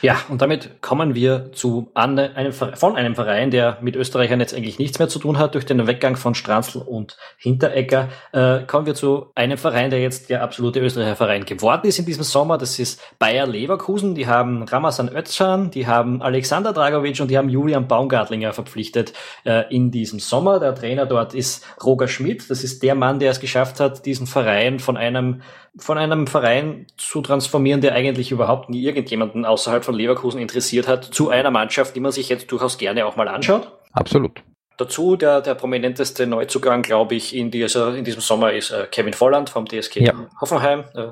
Ja, und damit kommen wir zu einem, von einem Verein, der mit Österreichern jetzt eigentlich nichts mehr zu tun hat durch den Weggang von Stranzl und Hinteregger. Äh, kommen wir zu einem Verein, der jetzt der absolute Österreicher Verein geworden ist in diesem Sommer. Das ist Bayern Bayer Leverkusen, die haben Ramazan Özcan, die haben Alexander Dragovic und die haben Julian Baumgartlinger verpflichtet äh, in diesem Sommer. Der Trainer dort ist Roger Schmidt. Das ist der Mann, der es geschafft hat, diesen Verein von einem von einem Verein zu transformieren, der eigentlich überhaupt nie irgendjemanden außerhalb von Leverkusen interessiert hat, zu einer Mannschaft, die man sich jetzt durchaus gerne auch mal anschaut. Absolut. Dazu der, der prominenteste Neuzugang, glaube ich, in, dieser, in diesem Sommer ist äh, Kevin Volland vom DSG ja. Hoffenheim. Äh,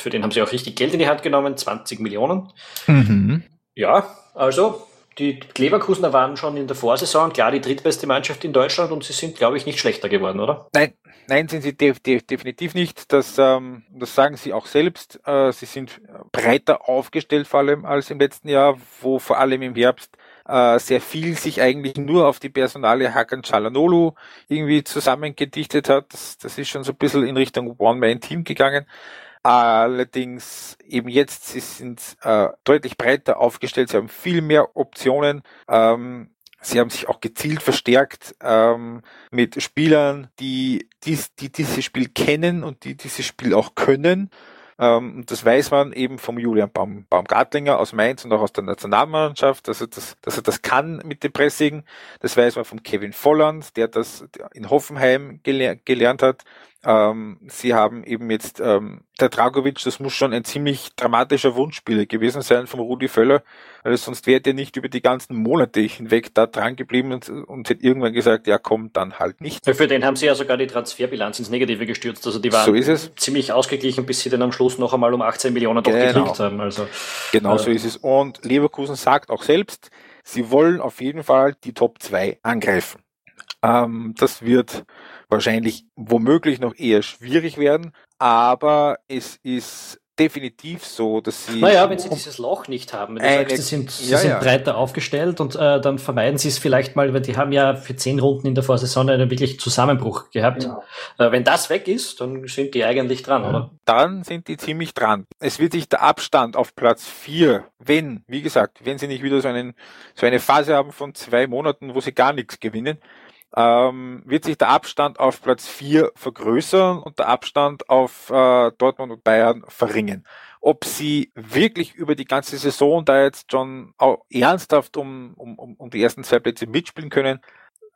für den haben sie auch richtig Geld in die Hand genommen, 20 Millionen. Mhm. Ja, also die Leverkusener waren schon in der Vorsaison klar die drittbeste Mannschaft in Deutschland und sie sind, glaube ich, nicht schlechter geworden, oder? Nein, nein, sind sie def def definitiv nicht. Das, ähm, das sagen sie auch selbst. Äh, sie sind breiter aufgestellt, vor allem als im letzten Jahr, wo vor allem im Herbst äh, sehr viel sich eigentlich nur auf die Personale Hakan Chalanolu irgendwie zusammengedichtet hat. Das, das ist schon so ein bisschen in Richtung One-Man-Team gegangen. Allerdings eben jetzt, sie sind äh, deutlich breiter aufgestellt, sie haben viel mehr Optionen. Ähm, Sie haben sich auch gezielt verstärkt ähm, mit Spielern, die, dies, die dieses Spiel kennen und die dieses Spiel auch können. Ähm, und das weiß man eben vom Julian Baum, Baumgartlinger aus Mainz und auch aus der Nationalmannschaft, dass er das, dass er das kann mit dem Pressing. Das weiß man von Kevin Volland, der das in Hoffenheim geler gelernt hat. Ähm, sie haben eben jetzt ähm, der Dragovic, das muss schon ein ziemlich dramatischer Wunschspieler gewesen sein vom Rudi Völler, weil sonst wäre der nicht über die ganzen Monate hinweg da dran geblieben und, und hätte irgendwann gesagt, ja komm, dann halt nicht. Für den haben sie ja sogar die Transferbilanz ins Negative gestürzt, also die waren so ziemlich ausgeglichen, bis sie dann am Schluss noch einmal um 18 Millionen genau. gekriegt haben. Also, genau äh, so ist es. Und Leverkusen sagt auch selbst, sie wollen auf jeden Fall die Top 2 angreifen. Ähm, das wird wahrscheinlich womöglich noch eher schwierig werden, aber es ist definitiv so, dass sie. Naja, wenn sie dieses Loch nicht haben, wenn du eine, sagst, sie sind, sie ja, sind ja. breiter aufgestellt und äh, dann vermeiden sie es vielleicht mal, weil die haben ja für zehn Runden in der Vorsaison einen wirklich Zusammenbruch gehabt. Ja. Äh, wenn das weg ist, dann sind die eigentlich dran, oder? Dann sind die ziemlich dran. Es wird sich der Abstand auf Platz vier, wenn, wie gesagt, wenn sie nicht wieder so, einen, so eine Phase haben von zwei Monaten, wo sie gar nichts gewinnen, ähm, wird sich der Abstand auf Platz 4 vergrößern und der Abstand auf äh, Dortmund und Bayern verringern. Ob sie wirklich über die ganze Saison da jetzt schon ernsthaft um, um, um die ersten zwei Plätze mitspielen können,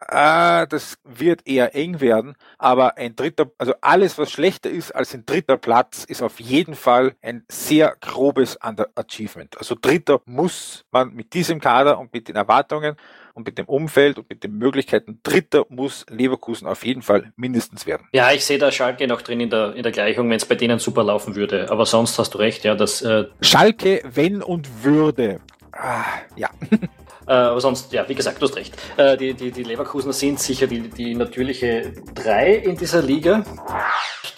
äh, das wird eher eng werden, aber ein dritter, also alles, was schlechter ist als ein dritter Platz, ist auf jeden Fall ein sehr grobes Underachievement. Also dritter muss man mit diesem Kader und mit den Erwartungen und mit dem Umfeld und mit den Möglichkeiten Dritter muss Leverkusen auf jeden Fall mindestens werden. Ja, ich sehe da Schalke noch drin in der, in der Gleichung, wenn es bei denen super laufen würde. Aber sonst hast du recht, ja, dass. Äh Schalke, wenn und würde. Ah, ja. Äh, aber sonst, ja, wie gesagt, du hast recht. Äh, die, die, die Leverkusener sind sicher die, die natürliche drei in dieser Liga.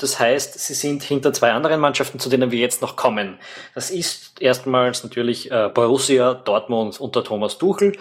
Das heißt, sie sind hinter zwei anderen Mannschaften, zu denen wir jetzt noch kommen. Das ist erstmals natürlich äh, Borussia Dortmund unter Thomas Tuchel.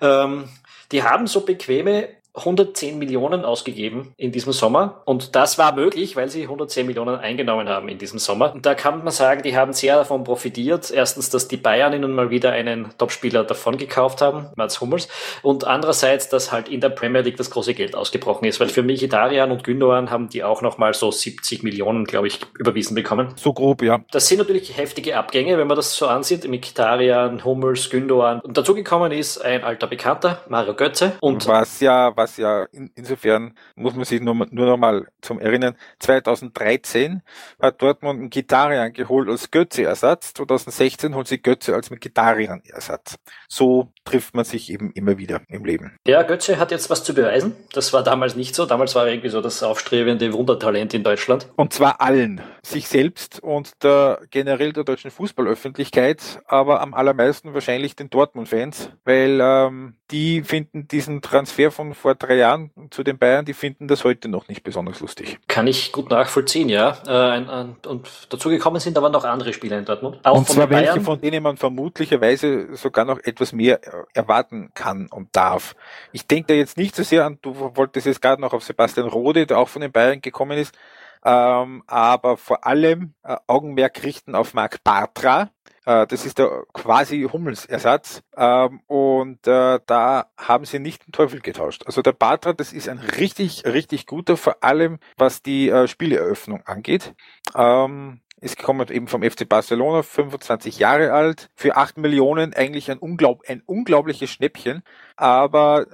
Ähm, die haben so bequeme 110 Millionen ausgegeben in diesem Sommer. Und das war möglich, weil sie 110 Millionen eingenommen haben in diesem Sommer. Und da kann man sagen, die haben sehr davon profitiert. Erstens, dass die Bayern ihnen mal wieder einen Topspieler davon gekauft haben, Mats Hummels. Und andererseits, dass halt in der Premier League das große Geld ausgebrochen ist. Weil für Mkhitaryan und Gündogan haben die auch nochmal so 70 Millionen, glaube ich, überwiesen bekommen. So grob, ja. Das sind natürlich heftige Abgänge, wenn man das so ansieht. Mkhitaryan, Hummels, Gündogan. Und dazugekommen ist ein alter Bekannter, Mario Götze. Und was ja, was ja in, insofern muss man sich nur, nur noch mal zum Erinnern, 2013 hat Dortmund einen Gitarrian geholt als Götze-Ersatz, 2016 holt sie Götze als Gitarrian-Ersatz. So trifft man sich eben immer wieder im Leben. Ja, Götze hat jetzt was zu beweisen. Das war damals nicht so. Damals war er irgendwie so das aufstrebende Wundertalent in Deutschland. Und zwar allen. Sich selbst und der, generell der deutschen Fußballöffentlichkeit, aber am allermeisten wahrscheinlich den Dortmund-Fans, weil ähm, die finden diesen Transfer von vor drei Jahren zu den Bayern, die finden das heute noch nicht besonders lustig. Kann ich gut nachvollziehen, ja. Äh, und dazu gekommen sind aber noch andere Spieler in Dortmund. Auch und zwar welche, von denen man vermutlicherweise sogar noch etwas mehr erwarten kann und darf. Ich denke da jetzt nicht so sehr an, du wolltest jetzt gerade noch auf Sebastian Rode, der auch von den Bayern gekommen ist, ähm, aber vor allem äh, Augenmerk richten auf Marc Bartra, äh, das ist der quasi Hummelsersatz. Ähm, und äh, da haben sie nicht den Teufel getauscht. Also der Batra, das ist ein richtig, richtig guter, vor allem was die äh, Spieleröffnung angeht. Ähm, ist gekommen eben vom FC Barcelona, 25 Jahre alt, für 8 Millionen eigentlich ein, unglaub, ein unglaubliches Schnäppchen. Aber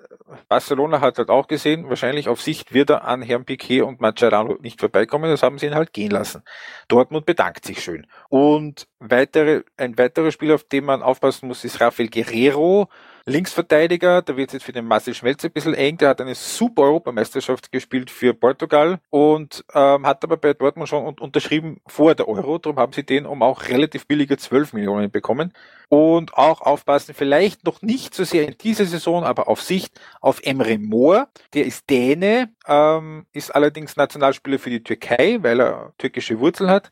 Barcelona hat halt auch gesehen, wahrscheinlich auf Sicht wird er an Herrn Piquet und Mascherano nicht vorbeikommen, das haben sie ihn halt gehen lassen. Dortmund bedankt sich schön. Und weitere, ein weiterer Spieler, auf den man aufpassen muss, ist Rafael Guerrero, Linksverteidiger, da wird es jetzt für den Marcel Schmelz ein bisschen eng, der hat eine super Europameisterschaft gespielt für Portugal und ähm, hat aber bei Dortmund schon unterschrieben vor der Euro, darum haben sie den um auch relativ billige 12 Millionen bekommen. Und auch aufpassen, vielleicht noch nicht so sehr in dieser Saison, aber auf Sicht auf Emre Moor, der ist Däne, ähm, ist allerdings Nationalspieler für die Türkei, weil er türkische Wurzeln hat.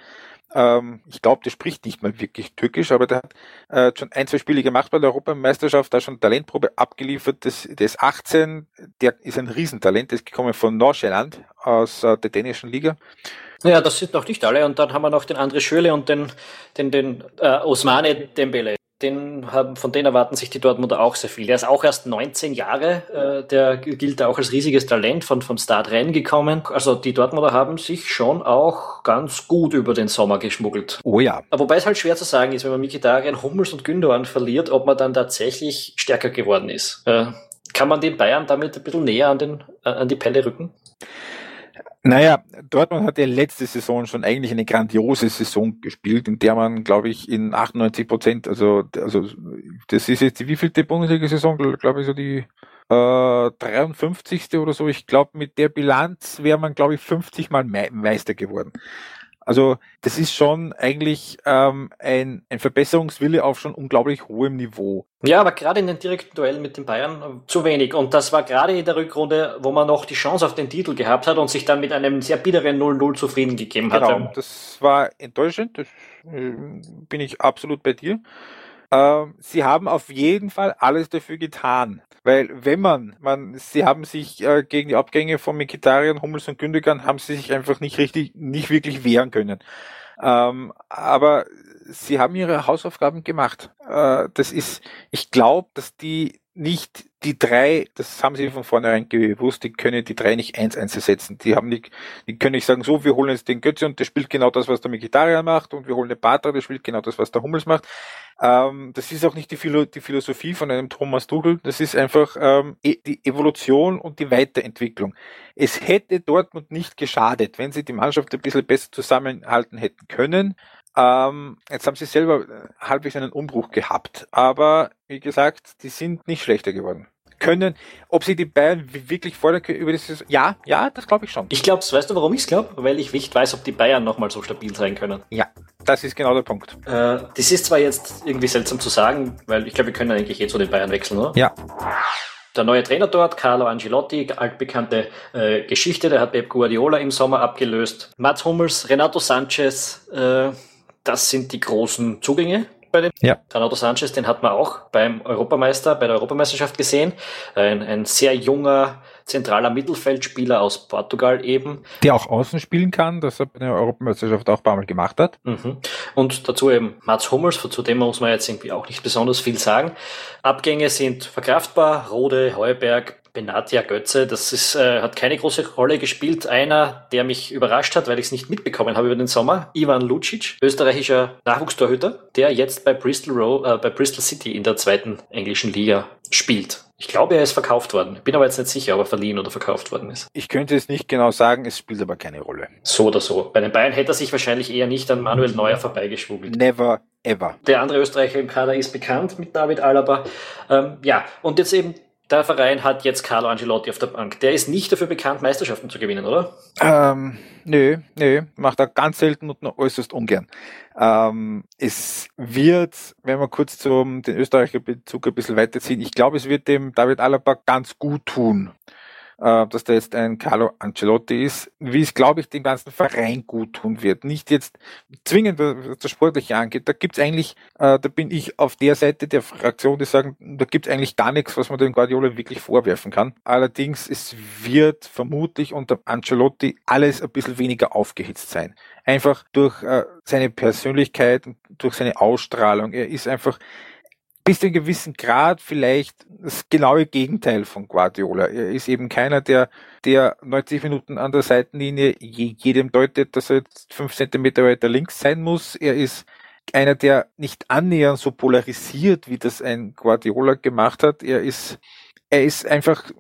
Ähm, ich glaube, der spricht nicht mal wirklich Türkisch, aber der hat äh, schon ein, zwei Spiele gemacht bei der Europameisterschaft, da schon Talentprobe abgeliefert. Das, der ist 18, der ist ein Riesentalent, der ist gekommen von Nordsjælland aus äh, der dänischen Liga. Ja, das sind noch nicht alle. Und dann haben wir noch den André Schöle und den, den, den äh, Osmane Dembele den haben, von denen erwarten sich die Dortmunder auch sehr viel. Der ist auch erst 19 Jahre, äh, der gilt auch als riesiges Talent von, vom Start gekommen. Also die Dortmunder haben sich schon auch ganz gut über den Sommer geschmuggelt. Oh ja. Aber wobei es halt schwer zu sagen ist, wenn man Mikitarian, Hummels und Gündogan verliert, ob man dann tatsächlich stärker geworden ist. Äh, kann man den Bayern damit ein bisschen näher an, den, äh, an die Pelle rücken? Naja, Dortmund hat ja letzte Saison schon eigentlich eine grandiose Saison gespielt, in der man, glaube ich, in 98 Prozent, also, also das ist jetzt die wievielte Bundesliga-Saison, glaube ich, so die äh, 53. oder so. Ich glaube, mit der Bilanz wäre man, glaube ich, 50 Mal Me Meister geworden. Also das ist schon eigentlich ähm, ein, ein Verbesserungswille auf schon unglaublich hohem Niveau. Ja, aber gerade in den direkten Duellen mit den Bayern äh, zu wenig. Und das war gerade in der Rückrunde, wo man noch die Chance auf den Titel gehabt hat und sich dann mit einem sehr bitteren 0-0 zufrieden gegeben genau. Genau, das war enttäuschend. Das äh, bin ich absolut bei dir. Ähm, sie haben auf jeden Fall alles dafür getan. Weil wenn man, man, sie haben sich äh, gegen die Abgänge von Mikitarian, Hummels und Gündogan haben sie sich einfach nicht richtig, nicht wirklich wehren können. Ähm, aber sie haben ihre Hausaufgaben gemacht. Äh, das ist, ich glaube, dass die nicht die drei, das haben sie von vornherein gewusst, die können die drei nicht eins eins ersetzen. Die haben nicht, die können nicht sagen, so, wir holen jetzt den Götze und der spielt genau das, was der Mikitarian macht und wir holen den Batra, der spielt genau das, was der Hummels macht. Ähm, das ist auch nicht die, Philo die, Philosophie von einem Thomas Tuchel, das ist einfach ähm, e die Evolution und die Weiterentwicklung. Es hätte Dortmund nicht geschadet, wenn sie die Mannschaft ein bisschen besser zusammenhalten hätten können. Ähm, jetzt haben sie selber halbwegs einen Umbruch gehabt, aber wie gesagt, die sind nicht schlechter geworden. können. Ob sie die Bayern wirklich fordern können über dieses, ja, ja, das glaube ich schon. Ich glaube, weißt du, warum ich es glaube? Weil ich nicht weiß, ob die Bayern nochmal so stabil sein können. Ja, das ist genau der Punkt. Äh, das ist zwar jetzt irgendwie seltsam zu sagen, weil ich glaube, wir können eigentlich eh zu den Bayern wechseln, oder? Ja. Der neue Trainer dort, Carlo Angelotti, altbekannte äh, Geschichte, der hat Pep Guardiola im Sommer abgelöst. Mats Hummels, Renato Sanchez, äh, das sind die großen Zugänge bei den. Ja. Renato Sanchez, den hat man auch beim Europameister, bei der Europameisterschaft gesehen. Ein, ein sehr junger, zentraler Mittelfeldspieler aus Portugal eben. Der auch außen spielen kann, das er bei der Europameisterschaft auch ein paar Mal gemacht hat. Mhm. Und dazu eben Mats Hummels, zu dem muss man jetzt irgendwie auch nicht besonders viel sagen. Abgänge sind verkraftbar, Rode, Heuberg, Benatia Götze, das ist, äh, hat keine große Rolle gespielt. Einer, der mich überrascht hat, weil ich es nicht mitbekommen habe über den Sommer, Ivan Lucic, österreichischer Nachwuchstorhüter, der jetzt bei Bristol, Row, äh, bei Bristol City in der zweiten englischen Liga spielt. Ich glaube, er ist verkauft worden. Bin aber jetzt nicht sicher, ob er verliehen oder verkauft worden ist. Ich könnte es nicht genau sagen, es spielt aber keine Rolle. So oder so. Bei den Bayern hätte er sich wahrscheinlich eher nicht an Manuel Neuer vorbeigeschwuggelt. Never ever. Der andere Österreicher im Kader ist bekannt mit David Alaba. Ähm, ja, und jetzt eben der Verein hat jetzt Carlo Angelotti auf der Bank. Der ist nicht dafür bekannt, Meisterschaften zu gewinnen, oder? Ähm, nö, nö, macht er ganz selten und nur äußerst ungern. Ähm, es wird, wenn wir kurz zum den Österreicher Bezug ein bisschen weiterziehen, ich glaube, es wird dem David Alaba ganz gut tun, äh, dass da jetzt ein Carlo Ancelotti ist, wie es, glaube ich, dem ganzen Verein gut tun wird. Nicht jetzt zwingend, was das Sportliche angeht. Da gibt's eigentlich, äh, da bin ich auf der Seite der Fraktion, die sagen, da gibt's eigentlich gar nichts, was man dem Guardiola wirklich vorwerfen kann. Allerdings, es wird vermutlich unter Ancelotti alles ein bisschen weniger aufgehitzt sein. Einfach durch äh, seine Persönlichkeit, durch seine Ausstrahlung. Er ist einfach bis zu einem gewissen Grad vielleicht das genaue Gegenteil von Guardiola. Er ist eben keiner, der, der 90 Minuten an der Seitenlinie jedem deutet, dass er jetzt fünf Zentimeter weiter links sein muss. Er ist einer, der nicht annähernd so polarisiert, wie das ein Guardiola gemacht hat. Er ist, er ist einfach,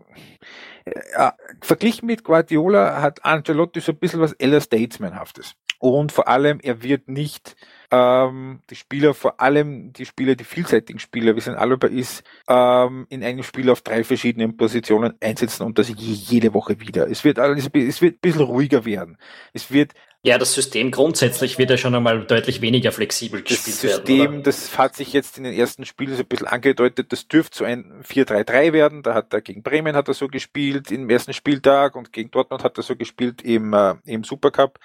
äh, verglichen mit Guardiola hat Ancelotti so ein bisschen was Ella Statesmanhaftes. Und vor allem, er wird nicht ähm, die Spieler, vor allem die Spieler, die vielseitigen Spieler, wie es ein Alaba ist, ähm, in einem Spiel auf drei verschiedenen Positionen einsetzen und das jede Woche wieder. Es wird alles, es wird ein bisschen ruhiger werden. Es wird ja, das System grundsätzlich wird ja schon einmal deutlich weniger flexibel gespielt werden. Das System, werden, das hat sich jetzt in den ersten Spielen so ein bisschen angedeutet, das dürfte so ein 4-3-3 werden. Da hat er gegen Bremen hat er so gespielt im ersten Spieltag und gegen Dortmund hat er so gespielt im, äh, im Supercup.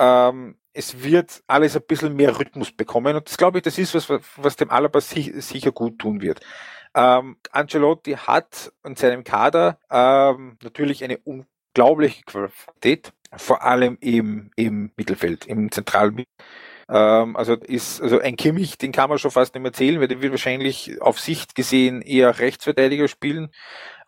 Ähm, es wird alles ein bisschen mehr Rhythmus bekommen und das glaube ich, das ist was, was dem Alaba sicher gut tun wird. Ähm, Ancelotti hat in seinem Kader ähm, natürlich eine unglaubliche Qualität, vor allem im, im Mittelfeld, im zentralen ähm, also ist also ein Kimmich, den kann man schon fast nicht mehr zählen, weil der wird wahrscheinlich auf Sicht gesehen eher Rechtsverteidiger spielen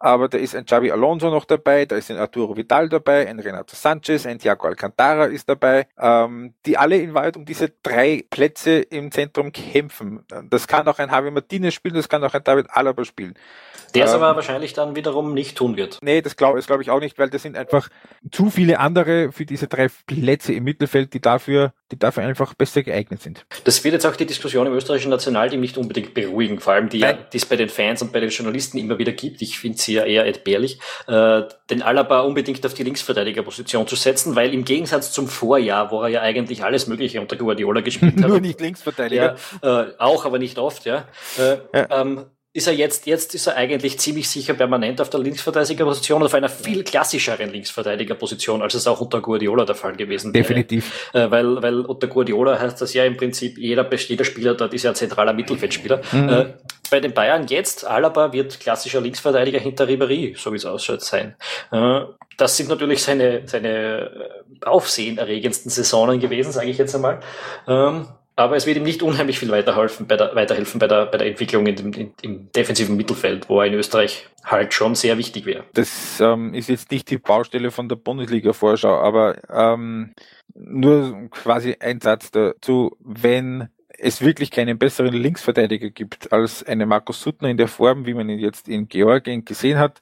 aber da ist ein Xavi Alonso noch dabei, da ist ein Arturo Vidal dabei, ein Renato Sanchez, ein Thiago Alcantara ist dabei, ähm, die alle in Wahrheit um diese drei Plätze im Zentrum kämpfen. Das kann auch ein Javi Martinez spielen, das kann auch ein David Alaba spielen. Der es ähm, aber wahrscheinlich dann wiederum nicht tun wird. Nee, das glaube glaub ich auch nicht, weil das sind einfach zu viele andere für diese drei Plätze im Mittelfeld, die dafür, die dafür einfach besser geeignet sind. Das wird jetzt auch die Diskussion im österreichischen Nationalteam nicht unbedingt beruhigen, vor allem die, die es bei den Fans und bei den Journalisten immer wieder gibt. Ich finde sie ja eher entbehrlich, äh, den Alaba unbedingt auf die Linksverteidigerposition zu setzen, weil im Gegensatz zum Vorjahr, wo er ja eigentlich alles Mögliche unter Guardiola gespielt hat. Nur nicht Linksverteidiger. Ja, äh, auch, aber nicht oft, ja. Äh, ja. Ähm, ist er jetzt, jetzt ist er eigentlich ziemlich sicher permanent auf der Linksverteidigerposition oder auf einer viel klassischeren Linksverteidigerposition, als es auch unter Guardiola der Fall gewesen wäre. Definitiv. Äh, weil, weil unter Guardiola heißt das ja im Prinzip, jeder, jeder Spieler dort ist ja ein zentraler Mittelfeldspieler. Mhm. Äh, bei den Bayern jetzt, Alaba wird klassischer Linksverteidiger hinter Ribéry, so wie es ausschaut, sein. Äh, das sind natürlich seine, seine äh, aufsehenerregendsten Saisonen gewesen, sage ich jetzt einmal. Ähm, aber es wird ihm nicht unheimlich viel weiterhelfen bei der, weiterhelfen bei der, bei der Entwicklung in dem, in, im defensiven Mittelfeld, wo er in Österreich halt schon sehr wichtig wäre. Das ähm, ist jetzt nicht die Baustelle von der Bundesliga-Vorschau, aber ähm, nur quasi ein Satz dazu, wenn es wirklich keinen besseren Linksverteidiger gibt als einen Markus Suttner in der Form, wie man ihn jetzt in Georgien gesehen hat,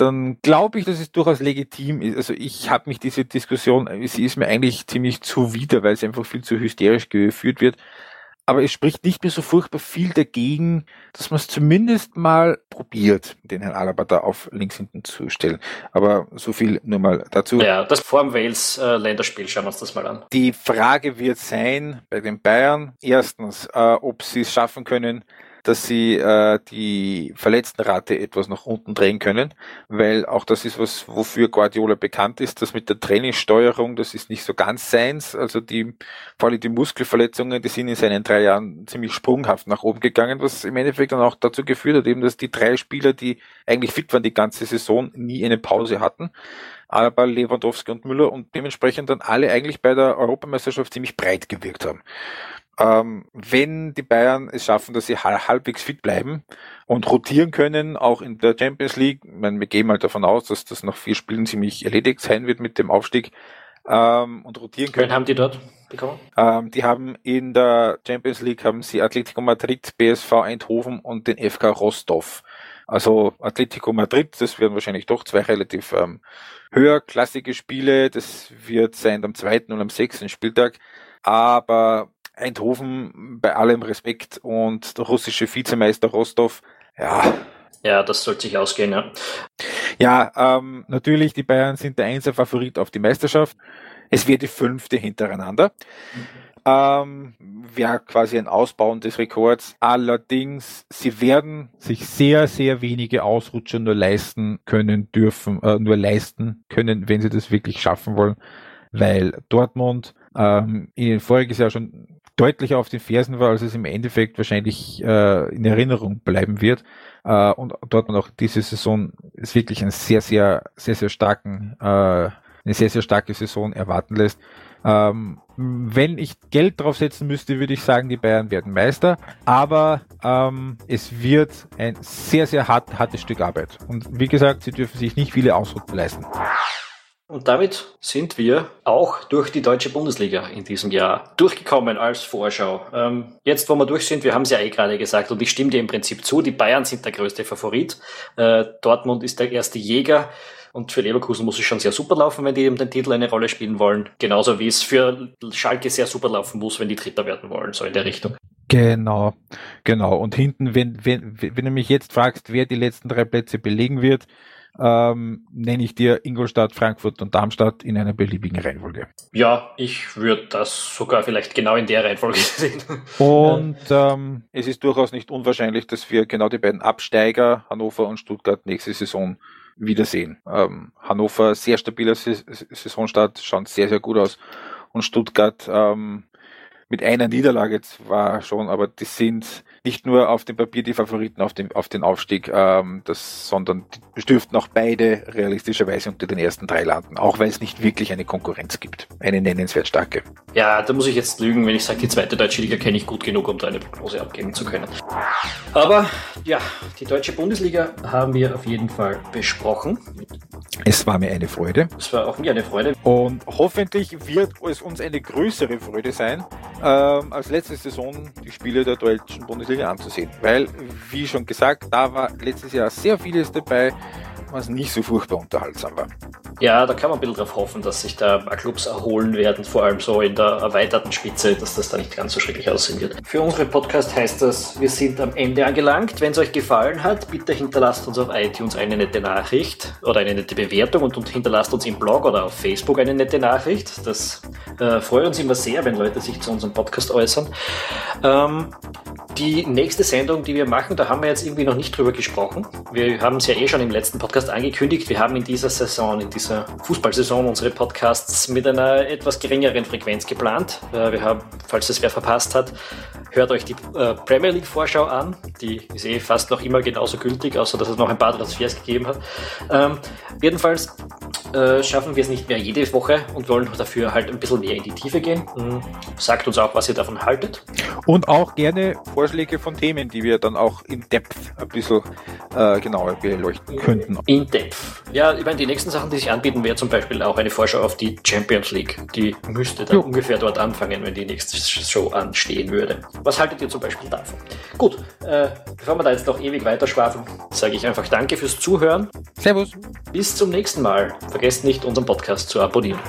dann glaube ich, dass es durchaus legitim ist. Also ich habe mich diese Diskussion, sie ist mir eigentlich ziemlich zuwider, weil sie einfach viel zu hysterisch geführt wird. aber es spricht nicht mehr so furchtbar viel dagegen, dass man es zumindest mal probiert, den Herrn Alaba da auf links hinten zu stellen. Aber so viel nur mal dazu. Ja, das vorm Wales-Länderspiel, äh, schauen wir uns das mal an. Die Frage wird sein bei den Bayern, erstens, äh, ob sie es schaffen können, dass sie äh, die Verletztenrate etwas nach unten drehen können, weil auch das ist was, wofür Guardiola bekannt ist, das mit der Trainingssteuerung, das ist nicht so ganz seins. Also die, vor allem die Muskelverletzungen, die sind in seinen drei Jahren ziemlich sprunghaft nach oben gegangen, was im Endeffekt dann auch dazu geführt hat, eben, dass die drei Spieler, die eigentlich fit waren die ganze Saison, nie eine Pause hatten. Aber Lewandowski und Müller und dementsprechend dann alle eigentlich bei der Europameisterschaft ziemlich breit gewirkt haben ähm, wenn die Bayern es schaffen, dass sie halbwegs fit bleiben und rotieren können, auch in der Champions League, ich meine, wir gehen mal davon aus, dass das nach vier Spielen ziemlich erledigt sein wird mit dem Aufstieg, ähm, und rotieren können. Wen haben die dort bekommen? Ähm, die haben in der Champions League haben sie Atletico Madrid, BSV Eindhoven und den FK Rostov. Also Atletico Madrid, das werden wahrscheinlich doch zwei relativ ähm, höherklassige Spiele. Das wird sein am zweiten und am sechsten Spieltag. Aber Eindhoven bei allem Respekt und der russische Vizemeister Rostov, ja. Ja, das sollte sich ausgehen, ja. Ja, ähm, natürlich, die Bayern sind der einzige Favorit auf die Meisterschaft. Es wird die fünfte hintereinander. Mhm. Ähm, wäre quasi ein Ausbauen des Rekords. Allerdings, sie werden sich sehr, sehr wenige Ausrutscher nur leisten können dürfen, äh, nur leisten können, wenn sie das wirklich schaffen wollen, weil Dortmund ähm, in voriges Jahr schon deutlicher auf den Fersen war, als es im Endeffekt wahrscheinlich äh, in Erinnerung bleiben wird. Äh, und dort man auch diese Saison ist wirklich einen sehr, sehr, sehr, sehr starken, äh, eine sehr, sehr starke Saison erwarten lässt. Ähm, wenn ich Geld draufsetzen müsste, würde ich sagen, die Bayern werden Meister. Aber ähm, es wird ein sehr, sehr hart, hartes Stück Arbeit. Und wie gesagt, sie dürfen sich nicht viele Ausrufe leisten. Und damit sind wir auch durch die deutsche Bundesliga in diesem Jahr durchgekommen als Vorschau. Ähm, jetzt, wo wir durch sind, wir haben es ja eh gerade gesagt und ich stimme dir im Prinzip zu, die Bayern sind der größte Favorit. Äh, Dortmund ist der erste Jäger. Und für Leverkusen muss es schon sehr super laufen, wenn die eben den Titel eine Rolle spielen wollen. Genauso wie es für Schalke sehr super laufen muss, wenn die Dritter werden wollen, so in der Richtung. Genau, genau. Und hinten, wenn, wenn, wenn du mich jetzt fragst, wer die letzten drei Plätze belegen wird, ähm, nenne ich dir Ingolstadt, Frankfurt und Darmstadt in einer beliebigen Reihenfolge. Ja, ich würde das sogar vielleicht genau in der Reihenfolge sehen. Und ähm, es ist durchaus nicht unwahrscheinlich, dass wir genau die beiden Absteiger, Hannover und Stuttgart, nächste Saison wiedersehen. Ähm, Hannover sehr stabiler Saisonstart, schaut sehr, sehr gut aus. Und Stuttgart ähm, mit einer Niederlage zwar schon, aber die sind nicht nur auf dem Papier die Favoriten auf den, auf den Aufstieg, ähm, das, sondern die dürften auch beide realistischerweise unter den ersten drei landen, auch weil es nicht wirklich eine Konkurrenz gibt. Eine nennenswert starke. Ja, da muss ich jetzt lügen, wenn ich sage, die zweite deutsche Liga kenne ich gut genug, um da eine Prognose abgeben zu können. Aber ja, die deutsche Bundesliga haben wir auf jeden Fall besprochen. Es war mir eine Freude. Es war auch mir eine Freude. Und hoffentlich wird es uns eine größere Freude sein, ähm, als letzte Saison die Spiele der deutschen Bundesliga anzusehen. Weil, wie schon gesagt, da war letztes Jahr sehr vieles dabei, was nicht so furchtbar unterhaltsam war. Ja, da kann man ein bisschen drauf hoffen, dass sich da Clubs erholen werden, vor allem so in der erweiterten Spitze, dass das da nicht ganz so schrecklich aussehen wird. Für unseren Podcast heißt das, wir sind am Ende angelangt. Wenn es euch gefallen hat, bitte hinterlasst uns auf iTunes eine nette Nachricht oder eine nette Bewertung und, und hinterlasst uns im Blog oder auf Facebook eine nette Nachricht. Das äh, freut uns immer sehr, wenn Leute sich zu unserem Podcast äußern. Ähm, die nächste Sendung, die wir machen, da haben wir jetzt irgendwie noch nicht drüber gesprochen. Wir haben es ja eh schon im letzten Podcast angekündigt. Wir haben in dieser Saison, in dieser Fußballsaison unsere Podcasts mit einer etwas geringeren Frequenz geplant. Äh, wir haben, falls es wer verpasst hat, hört euch die äh, Premier League Vorschau an. Die ist eh fast noch immer genauso gültig, außer dass es noch ein paar Transfers gegeben hat. Ähm, jedenfalls äh, schaffen wir es nicht mehr jede Woche und wollen dafür halt ein bisschen mehr in die Tiefe gehen. Mhm. Sagt uns auch, was ihr davon haltet. Und auch gerne Vorschläge von Themen, die wir dann auch in Depth ein bisschen äh, genauer beleuchten könnten. In Depth. Ja, ich meine, die nächsten Sachen, die sich anbieten, wäre zum Beispiel auch eine Vorschau auf die Champions League. Die müsste dann jo. ungefähr dort anfangen, wenn die nächste Show anstehen würde. Was haltet ihr zum Beispiel davon? Gut, äh, bevor wir da jetzt noch ewig weiter schwafeln, sage ich einfach Danke fürs Zuhören. Servus. Bis zum nächsten Mal. Vergesst nicht, unseren Podcast zu abonnieren.